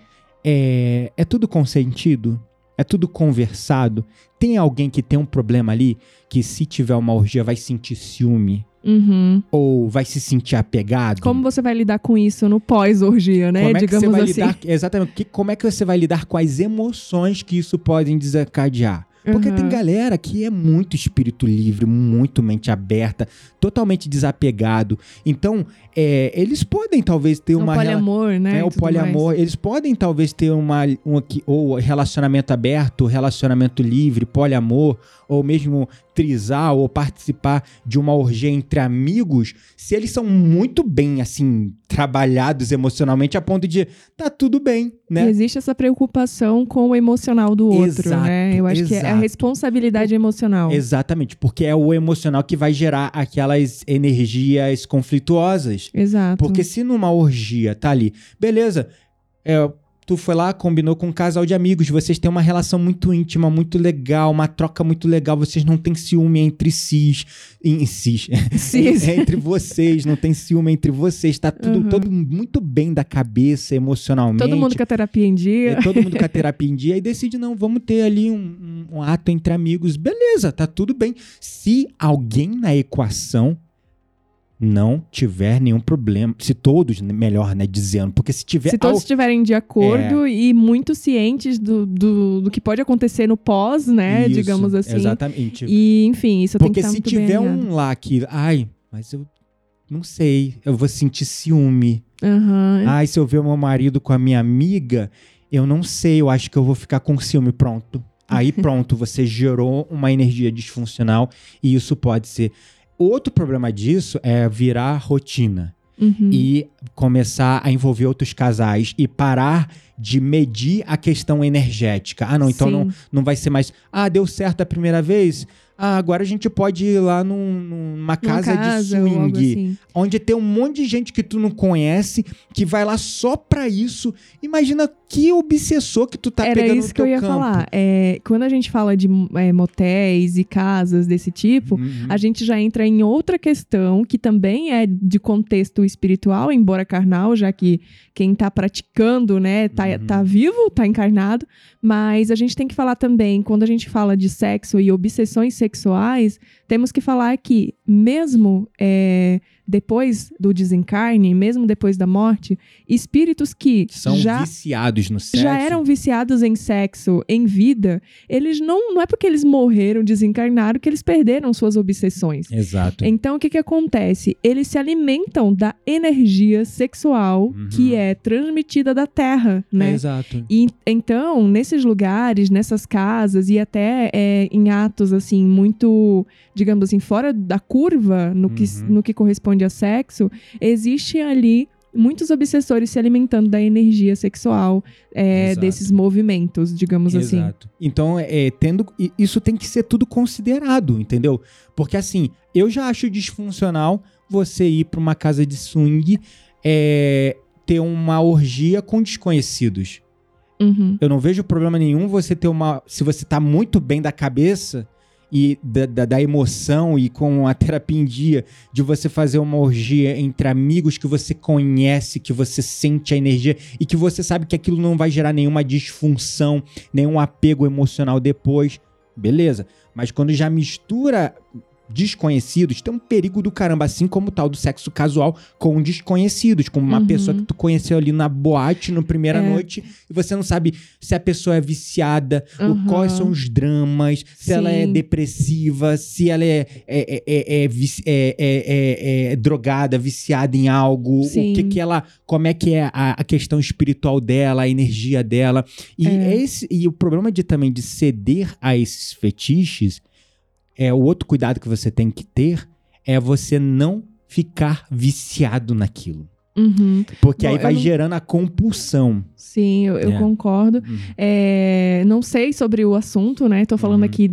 é, é tudo consentido? É tudo conversado? Tem alguém que tem um problema ali que se tiver uma orgia vai sentir ciúme Uhum. ou vai se sentir apegado? Como você vai lidar com isso no pós-orgia, né? Como é que Digamos você vai assim. lidar? Exatamente. Que- como é que você vai lidar com as emoções que isso pode desencadear? Porque Uhum. tem galera que é muito espírito livre, muito mente aberta, totalmente desapegado. Então, é, eles podem talvez ter O uma rela- poliamor, né? é, o poliamor, eles podem talvez ter uma um ou relacionamento aberto, relacionamento livre, poliamor, ou mesmo trisar ou participar de uma orgia entre amigos, se eles são muito bem assim trabalhados emocionalmente a ponto de tá tudo bem, E né? existe essa preocupação com o emocional do outro, Exato, né? Eu acho que é a exato. responsabilidade emocional. Exatamente, porque é o emocional que vai gerar aquelas energias conflituosas. Exato. Porque se numa orgia tá ali, beleza, é, tu foi lá, combinou com um casal de amigos, vocês têm uma relação muito íntima, muito legal, uma troca muito legal, vocês não têm ciúme entre si, em si, entre vocês, não tem ciúme entre vocês, tá tudo Uhum. todo muito bem da cabeça, emocionalmente. Todo mundo com a terapia em dia. É, todo mundo com a terapia em dia e decide, não, vamos ter ali um, um- um ato entre amigos. Beleza, tá tudo bem. Se alguém na equação não tiver nenhum problema, se todos, né, melhor, né, dizendo, porque se tiver... Se todos estiverem de acordo É. e muito cientes do, do, do que pode acontecer no pós, né? Isso, digamos assim. Exatamente. E, enfim, isso tem que porque estar se tiver um lá que, ai, mas eu não sei, eu vou sentir ciúme. Aham. Ai, se eu ver meu marido com a minha amiga, eu não sei, eu acho que eu vou ficar com ciúme, pronto. Aí pronto, você gerou uma energia disfuncional e isso pode ser. Outro problema disso é virar rotina Uhum. e começar a envolver outros casais e parar de medir a questão energética. Ah, não, então Sim. não, não vai ser mais. Ah, deu certo a primeira vez? Ah, agora a gente pode ir lá num- numa casa, de casa algo swing assim. onde tem um monte de gente que tu não conhece, que vai lá só pra isso. Imagina que obsessor que tu tá Era pegando isso no que eu ia campo. falar. É, quando a gente fala de é, motéis e casas desse tipo, Uhum. a gente já entra em outra questão que também é de contexto espiritual, embora carnal, já que quem tá praticando, né, tá, Uhum. tá vivo, tá encarnado. Mas a gente tem que falar também, quando a gente fala de sexo e obsessões sexuais, temos que falar que, mesmo é, depois do desencarne, mesmo depois da morte, espíritos que São já viciados no sexo. já eram viciados em sexo em vida, eles não. Não é porque eles morreram, desencarnaram, que eles perderam suas obsessões. Exato. Então, o que, que acontece? Eles se alimentam da energia sexual Uhum. que é transmitida da Terra, né? Exato. E, então, nesses lugares, nessas casas e até é, em atos assim muito, digamos assim, fora da curva no que, Uhum. no que corresponde a sexo, existe ali muitos obsessores se alimentando da energia sexual é, Exato. desses movimentos, digamos assim. Exato. Então, é, tendo, i- isso tem que ser tudo considerado, entendeu? Porque assim, eu já acho disfuncional você ir pra uma casa de swing é, ter uma orgia com desconhecidos. Uhum. Eu não vejo problema nenhum você ter uma. Se você tá muito bem da cabeça e da, da, da emoção e com a terapia em dia, de você fazer uma orgia entre amigos que você conhece, que você sente a energia e que você sabe que aquilo não vai gerar nenhuma disfunção, nenhum apego emocional depois. Beleza. Mas quando já mistura desconhecidos, tem um perigo do caramba, assim como o tal do sexo casual com desconhecidos, com uma Uhum. pessoa que tu conheceu ali na boate, na primeira É. noite, e você não sabe se a pessoa é viciada, o- Uhum. quais são os dramas, se ela é Sim. depressiva, se ela é, é, é, é, é é- drogada, viciada em algo, Sim. o que que ela, como é que é a, a questão espiritual dela, a energia dela. E, esse, e o problema de também de ceder a esses fetiches, é o outro cuidado que você tem que ter, é você não ficar viciado naquilo. Uhum. Porque Bom, aí vai não- gerando a compulsão. Sim, eu, eu É. concordo. Uhum. É, não sei sobre o assunto, né? Tô falando Uhum. aqui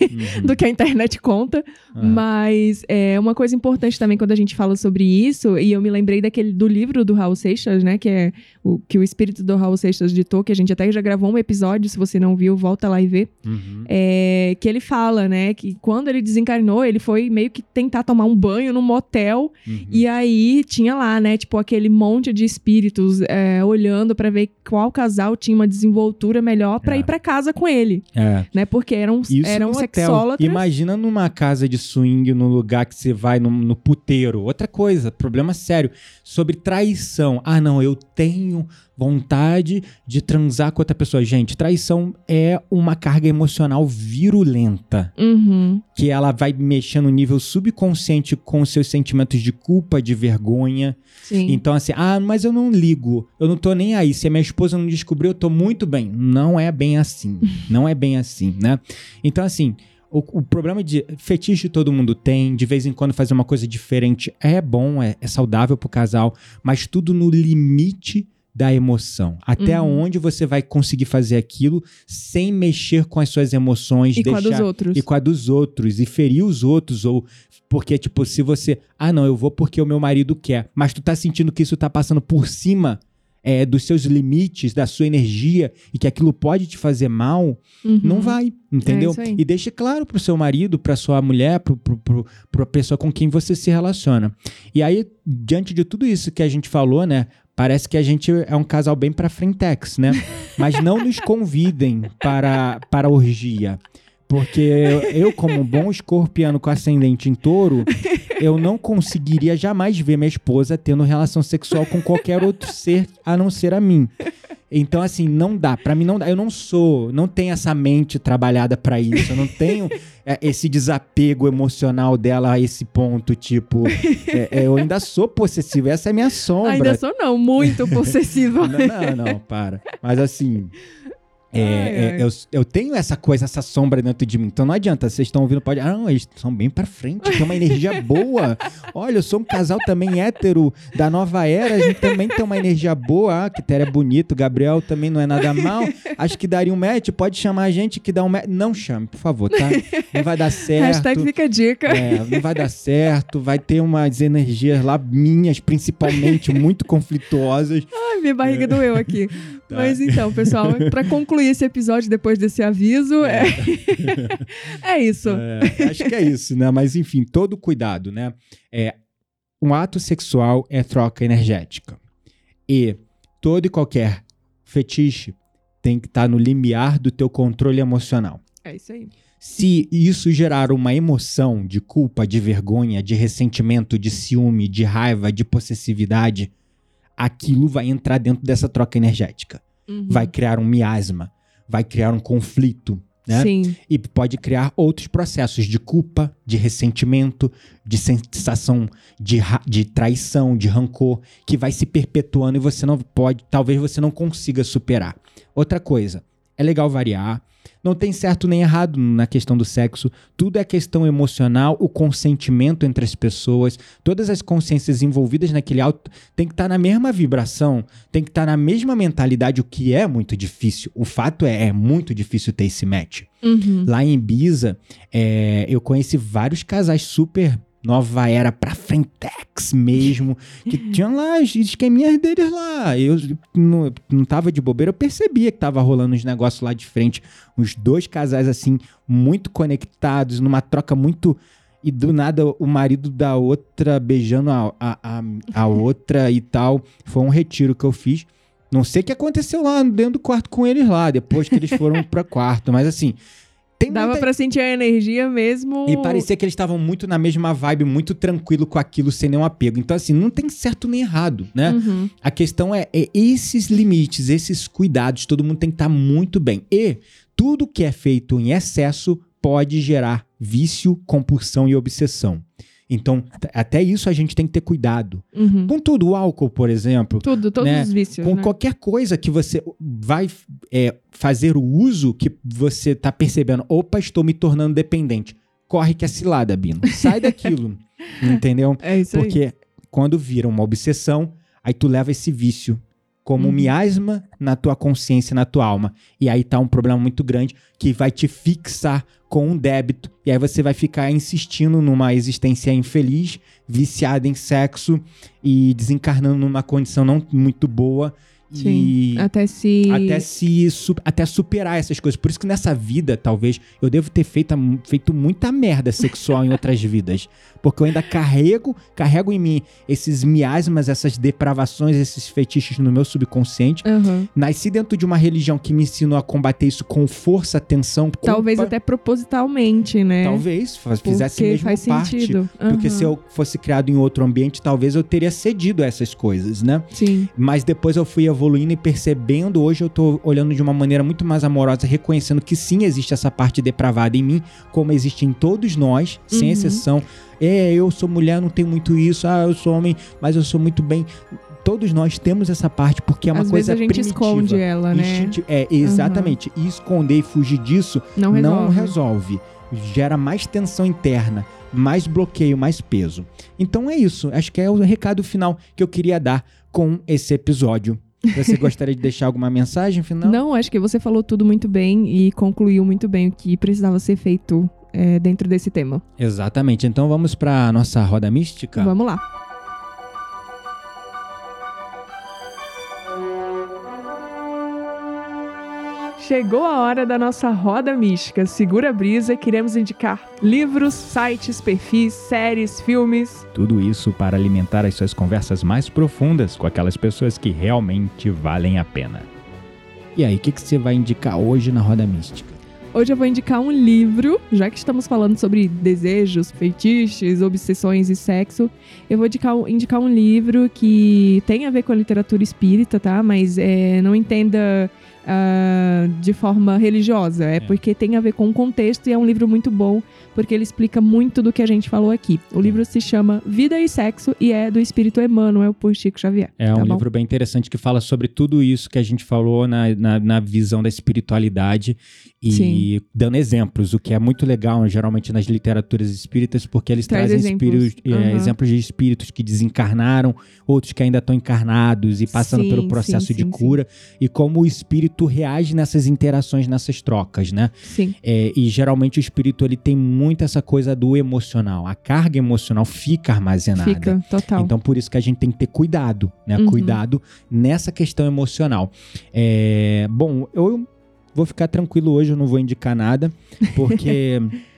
Uhum. do que a internet conta. Ah. Mas é uma coisa importante também quando a gente fala sobre isso, e eu me lembrei daquele do livro do Raul Seixas, né? Que é o que o espírito do Raul Seixas ditou, que a gente até já gravou um episódio, se você não viu, volta lá e vê. Uhum. É, que ele fala, né, que quando ele desencarnou, ele foi meio que tentar tomar um banho num motel, Uhum. e aí tinha lá, né, tipo aquele monte de espíritos é, olhando pra ver qual casal tinha uma desenvoltura melhor pra É. ir pra casa com ele, É. né, porque eram, Isso eram Imagina numa casa de swing, num lugar que você vai no, no puteiro. Outra coisa, problema sério. Sobre traição. Ah, não, eu tenho vontade de transar com outra pessoa. Gente, traição é uma carga emocional virulenta. Uhum, Que ela vai mexer no nível subconsciente com seus sentimentos de culpa, de vergonha. sim. Então, assim, ah, mas eu não ligo, eu não tô nem aí. Se a minha esposa não descobriu, eu tô muito bem. Não é bem assim. não é bem assim, né? Então, assim, o, o problema de fetiche todo mundo tem, de vez em quando fazer uma coisa diferente é bom, é, é saudável pro casal, mas tudo no limite da emoção. Até Uhum. onde você vai conseguir fazer aquilo sem mexer com as suas emoções, e com a deixar dos outros. e com a dos outros e ferir os outros ou porque tipo se você ah não eu vou porque o meu marido quer mas tu tá sentindo que isso tá passando por cima é, dos seus limites da sua energia e que aquilo pode te fazer mal Uhum. não vai entendeu É e deixe claro pro seu marido pra sua mulher pro, pro, pro, pra pessoa com quem você se relaciona e aí diante de tudo isso que a gente falou né Parece que a gente é um casal bem pra frentex, né? Mas não nos convidem para, para orgia. Porque eu, como bom escorpiano com ascendente em touro, eu não conseguiria jamais ver minha esposa tendo relação sexual com qualquer outro ser a não ser a mim. Então, assim, não dá. Pra mim, não dá. Eu não sou, não tenho essa mente trabalhada pra isso. Eu não tenho é, esse desapego emocional dela a esse ponto. Tipo, é, é, eu ainda sou possessivo. Essa é a minha sombra. Ainda sou não, muito possessiva. Não, não, não, para. Mas assim. É, Ai, é, ai. eu, eu tenho essa coisa, essa sombra dentro de mim. Então não adianta. Vocês estão ouvindo, pode. Ah, não, eles são bem pra frente, tem uma energia boa. Olha, eu sou um casal também hétero da nova era. A gente também tem uma energia boa. Ah, Quitéria é bonito, Gabriel também não é nada mal. Acho que daria um match. Pode chamar a gente que dá um match. Não chame, por favor, tá? Não vai dar certo. Hashtag fica a dica. É, não vai dar certo, vai ter umas energias lá minhas, principalmente, muito conflituosas. Ai, minha barriga doeu aqui. Tá. Mas então, pessoal, pra concluir esse episódio depois desse aviso, é, é isso. É, acho que é isso, né? Mas enfim, todo cuidado, né? É, um ato sexual é troca energética. E todo e qualquer fetiche tem que estar no limiar do teu controle emocional. É isso aí. Se isso gerar uma emoção de culpa, de vergonha, de ressentimento, de ciúme, de raiva, de possessividade, aquilo vai entrar dentro dessa troca energética. Uhum. Vai criar um miasma, vai criar um conflito, né? Sim. E pode criar outros processos de culpa, de ressentimento, de sensação de, de traição, de rancor, que vai se perpetuando e você não pode, talvez você não consiga superar. Outra coisa, é legal variar, Não tem certo nem errado na questão do sexo. Tudo é questão emocional, o consentimento entre as pessoas, todas as consciências envolvidas naquele auto tem que estar na mesma vibração, tem que estar na mesma mentalidade, o que é muito difícil. O fato é, é muito difícil ter esse match. Uhum. Lá em Ibiza, é, eu conheci vários casais super nova era pra frentex mesmo, que tinham lá os esqueminhas deles lá. Eu não, não tava de bobeira, eu percebia que tava rolando uns negócios lá de frente. Uns dois casais, assim, muito conectados, numa troca muito... E do nada o marido da outra beijando a, a, a, a outra e tal. Foi um retiro que eu fiz. Não sei o que aconteceu lá dentro do quarto com eles lá, depois que eles foram pra quarto. Mas assim, tem Dava muita- pra sentir a energia mesmo. e parecia que eles estavam muito na mesma vibe, muito tranquilo com aquilo, sem nenhum apego. Então, assim, não tem certo nem errado, né? Uhum. A questão é, é esses limites, esses cuidados, todo mundo tem que estar muito bem. E tudo que é feito em excesso pode gerar vício, compulsão e obsessão. Então, até isso a gente tem que ter cuidado. Uhum. Com tudo, o álcool, por exemplo, Tudo, todos né, os vícios. com né? qualquer coisa que você vai é, fazer o uso que você tá percebendo, opa, estou me tornando dependente. Corre que é cilada, Bino. Sai daquilo. entendeu? É isso aí. Porque quando vira uma obsessão, aí tu leva esse vício como um Uhum. miasma na tua consciência, na tua alma. E aí tá um problema muito grande que vai te fixar com um débito. E aí você vai ficar insistindo numa existência infeliz, viciada em sexo e desencarnando numa condição não muito boa. Sim. E Até se. até se até superar essas coisas. Por isso que nessa vida, talvez, eu devo ter feito, feito muita merda sexual em outras vidas. Porque eu ainda carrego, carrego em mim esses miasmas, essas depravações, esses fetiches no meu subconsciente. Aham. Nasci dentro de uma religião que me ensinou a combater isso com força, atenção, culpa. Talvez até propositalmente, né? Talvez fizesse Porque mesmo faz parte. sentido. Porque Aham. se eu fosse criado em outro ambiente, talvez eu teria cedido a essas coisas, né? Sim. Mas depois eu fui evoluindo e percebendo, hoje eu tô olhando de uma maneira muito mais amorosa, reconhecendo que sim, existe essa parte depravada em mim, como existe em todos nós, sem Uhum. exceção. É, eu sou mulher, não tenho muito isso, ah, eu sou homem, mas eu sou muito bem. Todos nós temos essa parte, porque é uma Às coisa vezes a gente primitiva. esconde ela, né? Instinti- É, exatamente. E esconder e fugir disso Não resolve. não resolve. Gera mais tensão interna, mais bloqueio, mais peso. Então é isso. Acho que é o recado final que eu queria dar com esse episódio. Você gostaria de deixar alguma mensagem final? Não, acho que você falou tudo muito bem e concluiu muito bem o que precisava ser feito é, dentro desse tema. Exatamente. Então vamos para nossa roda mística. Vamos lá. Chegou a hora da nossa roda mística. Segura a brisa, queremos indicar livros, sites, perfis, séries, filmes. Tudo isso para alimentar as suas conversas mais profundas com aquelas pessoas que realmente valem a pena. E aí, o que, que você vai indicar hoje na roda mística? Hoje eu vou indicar um livro, já que estamos falando sobre desejos, feitiços, obsessões e sexo. Eu vou indicar, um- indicar um livro que tem a ver com a literatura espírita, tá? Mas é, não entenda ah, de forma religiosa. É, porque tem a ver com o contexto e é um livro muito bom, porque ele explica muito do que a gente falou aqui. O livro se chama Vida e Sexo e é do espírito Emmanuel por Chico Xavier. É tá um bom? livro bem interessante que fala sobre tudo isso que a gente falou na, na, na visão da espiritualidade e Sim. dando exemplos, o que é muito legal, geralmente nas literaturas espíritas, porque eles Traz trazem exemplos. espíritos, é, exemplos de espíritos que desencarnaram, outros que ainda estão encarnados e passando Sim, pelo processo sim, de sim, cura, e como o espírito reage nessas interações, nessas trocas, né? Sim. É, e geralmente o espírito ele tem muito essa coisa do emocional, a carga emocional fica armazenada. Fica, total. Então, por isso que a gente tem que ter cuidado, né? Uhum. Cuidado nessa questão emocional. É, bom, eu vou ficar tranquilo hoje, eu não vou indicar nada, porque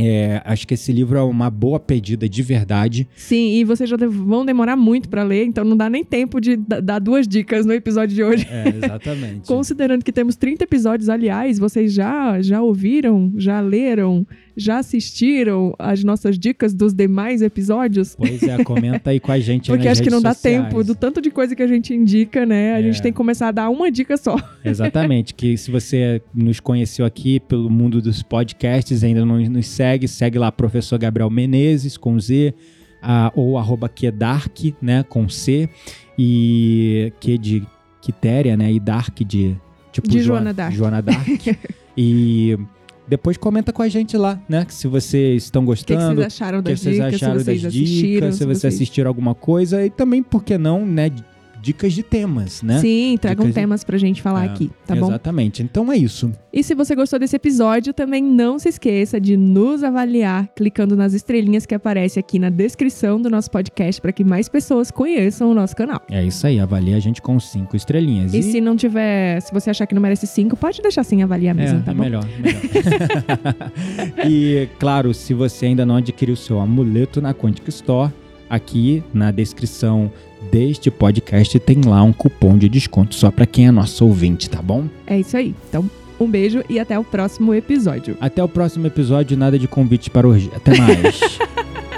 é, acho que esse livro é uma boa pedida de verdade. Sim, e vocês já vão demorar muito pra ler, então não dá nem tempo de da- dar duas dicas no episódio de hoje. É, exatamente. Considerando que temos 30 episódios, aliás, vocês já já ouviram, já leram, já assistiram as nossas dicas dos demais episódios? Pois é, comenta aí com a gente. Porque acho que não dá sociais. tempo do tanto de coisa que a gente indica, né? A É. gente tem que começar a dar uma dica só. Exatamente, que se você nos conheceu aqui pelo mundo dos podcasts, ainda não nos segue, segue lá Professor Gabriel Menezes com Z, ah, ou arroba Kedark, né, com C, e que de Quitéria, né, e Dark de... Tipo De Jo- Joana Dark. Joana Dark. E depois comenta com a gente lá, né? Se vocês estão O que, que gostando, vocês acharam o que das vocês dicas? acharam se vocês das assistiram, dicas, se vocês vocês- assistiram alguma coisa e também, por que não, né? Dicas de temas, né? Sim, tragam Dicas de- temas pra gente falar É, aqui, tá bom? Exatamente. Então é isso. E se você gostou desse episódio, também não se esqueça de nos avaliar clicando nas estrelinhas que aparece aqui na descrição do nosso podcast para que mais pessoas conheçam o nosso canal. É isso aí. Avalie a gente com cinco estrelinhas. E, se não tiver, se você achar que não merece cinco, pode deixar sem avaliar É, mesmo, tá é bom? melhor, melhor. e, claro, se você ainda não adquiriu o seu amuleto na Quantic Store, aqui na descrição deste podcast tem lá um cupom de desconto só para quem é nosso ouvinte, tá bom? É isso aí. Então, um beijo e até o próximo episódio. Até o próximo episódio, nada de convite para hoje. Até mais.